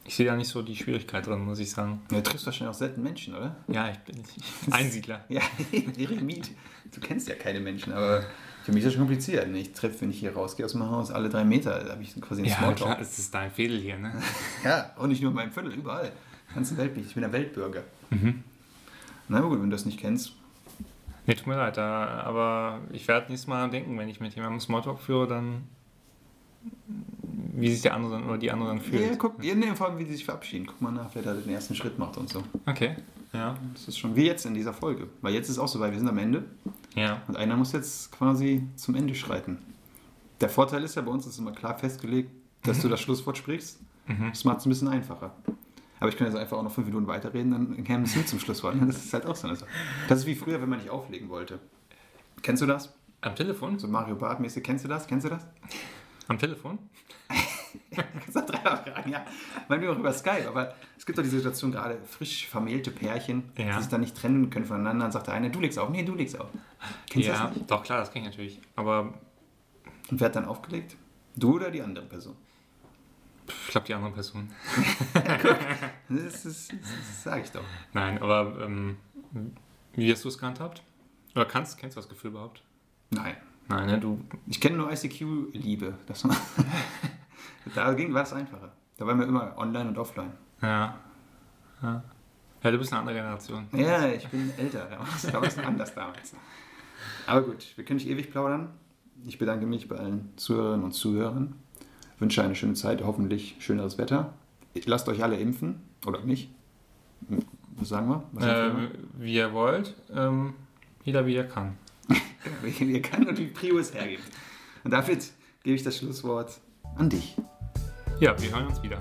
Ich sehe da nicht so die Schwierigkeit drin, muss ich sagen. Ja, du triffst wahrscheinlich auch selten Menschen, oder? Ja, ich bin [laughs] Einsiedler. Ja, [laughs] Eremit. Du kennst ja keine Menschen, aber für mich ist das schon kompliziert. Ich treffe, wenn ich hier rausgehe aus meinem Haus, alle drei Meter, da habe ich quasi einen Ja, Smalltalk. klar, es ist dein Fädel hier, ne? [laughs] Ja, und nicht nur in meinem Viertel, überall. Ganze Welt bin ich. Ich bin der Weltbürger. Mhm. Na gut, wenn du das nicht kennst. Nee, tut mir leid, aber ich werde nächstes Mal denken, wenn ich mit jemandem Smalltalk führe, dann wie sich der andere dann oder die andere dann fühlt. Ja, guck, ja, nee, vor allem, wie die sich verabschieden. Guck mal nach, wer da den ersten Schritt macht und so. Okay, ja. Das ist schon wie jetzt in dieser Folge. Weil jetzt ist auch so, weil wir sind am Ende Ja, und einer muss jetzt quasi zum Ende schreiten. Der Vorteil ist ja, bei uns ist immer klar festgelegt, dass du das Schlusswort sprichst. Mhm. Das macht es ein bisschen einfacher. Aber ich kann jetzt einfach auch noch fünf Minuten weiterreden, dann kämen es nie zum Schlusswort. Das ist halt auch so eine Sache. Das ist wie früher, wenn man nicht auflegen wollte. Kennst du das? am Telefon? So Mario Bart-mäßig. Kennst du das? Kennst du das? Am Telefon? [laughs] Kannst du dreimal fragen, ja. Weil wir auch über Skype, aber es gibt doch die Situation, gerade frisch vermählte Pärchen, Ja. die sich dann nicht trennen können voneinander, dann sagt der eine, du legst auf, nee, du legst auf. Kennst du ja, das nicht? doch klar, das kenne ich natürlich. Aber Und wer hat dann aufgelegt? Du oder die andere Person? ich glaube, die andere Person. [laughs] Das, ist, das sage ich doch. Nein, aber ähm, wie hast du es gehandhabt? Oder kannst, kennst du das Gefühl überhaupt? Nein. Nein, ne? Du. Ich kenne nur ICQ-Liebe. [laughs] Da ging war es einfacher. Da waren wir immer online und offline. Ja. Ja, ja du bist eine andere Generation. Ja, ich bin älter. Da war es- anders damals. Aber gut, wir können nicht ewig plaudern. Ich bedanke mich bei allen Zuhörerinnen und Zuhörern. Wünsche eine schöne Zeit, hoffentlich schöneres Wetter. Lasst euch alle impfen. Oder nicht. Was sagen wir? Was Ähm, wie ihr wollt. Ähm, jeder wie er kann. [laughs] Wie ihr kann und wie Prio es hergibt. Und damit gebe ich das Schlusswort an dich. Ja, wir hören uns wieder.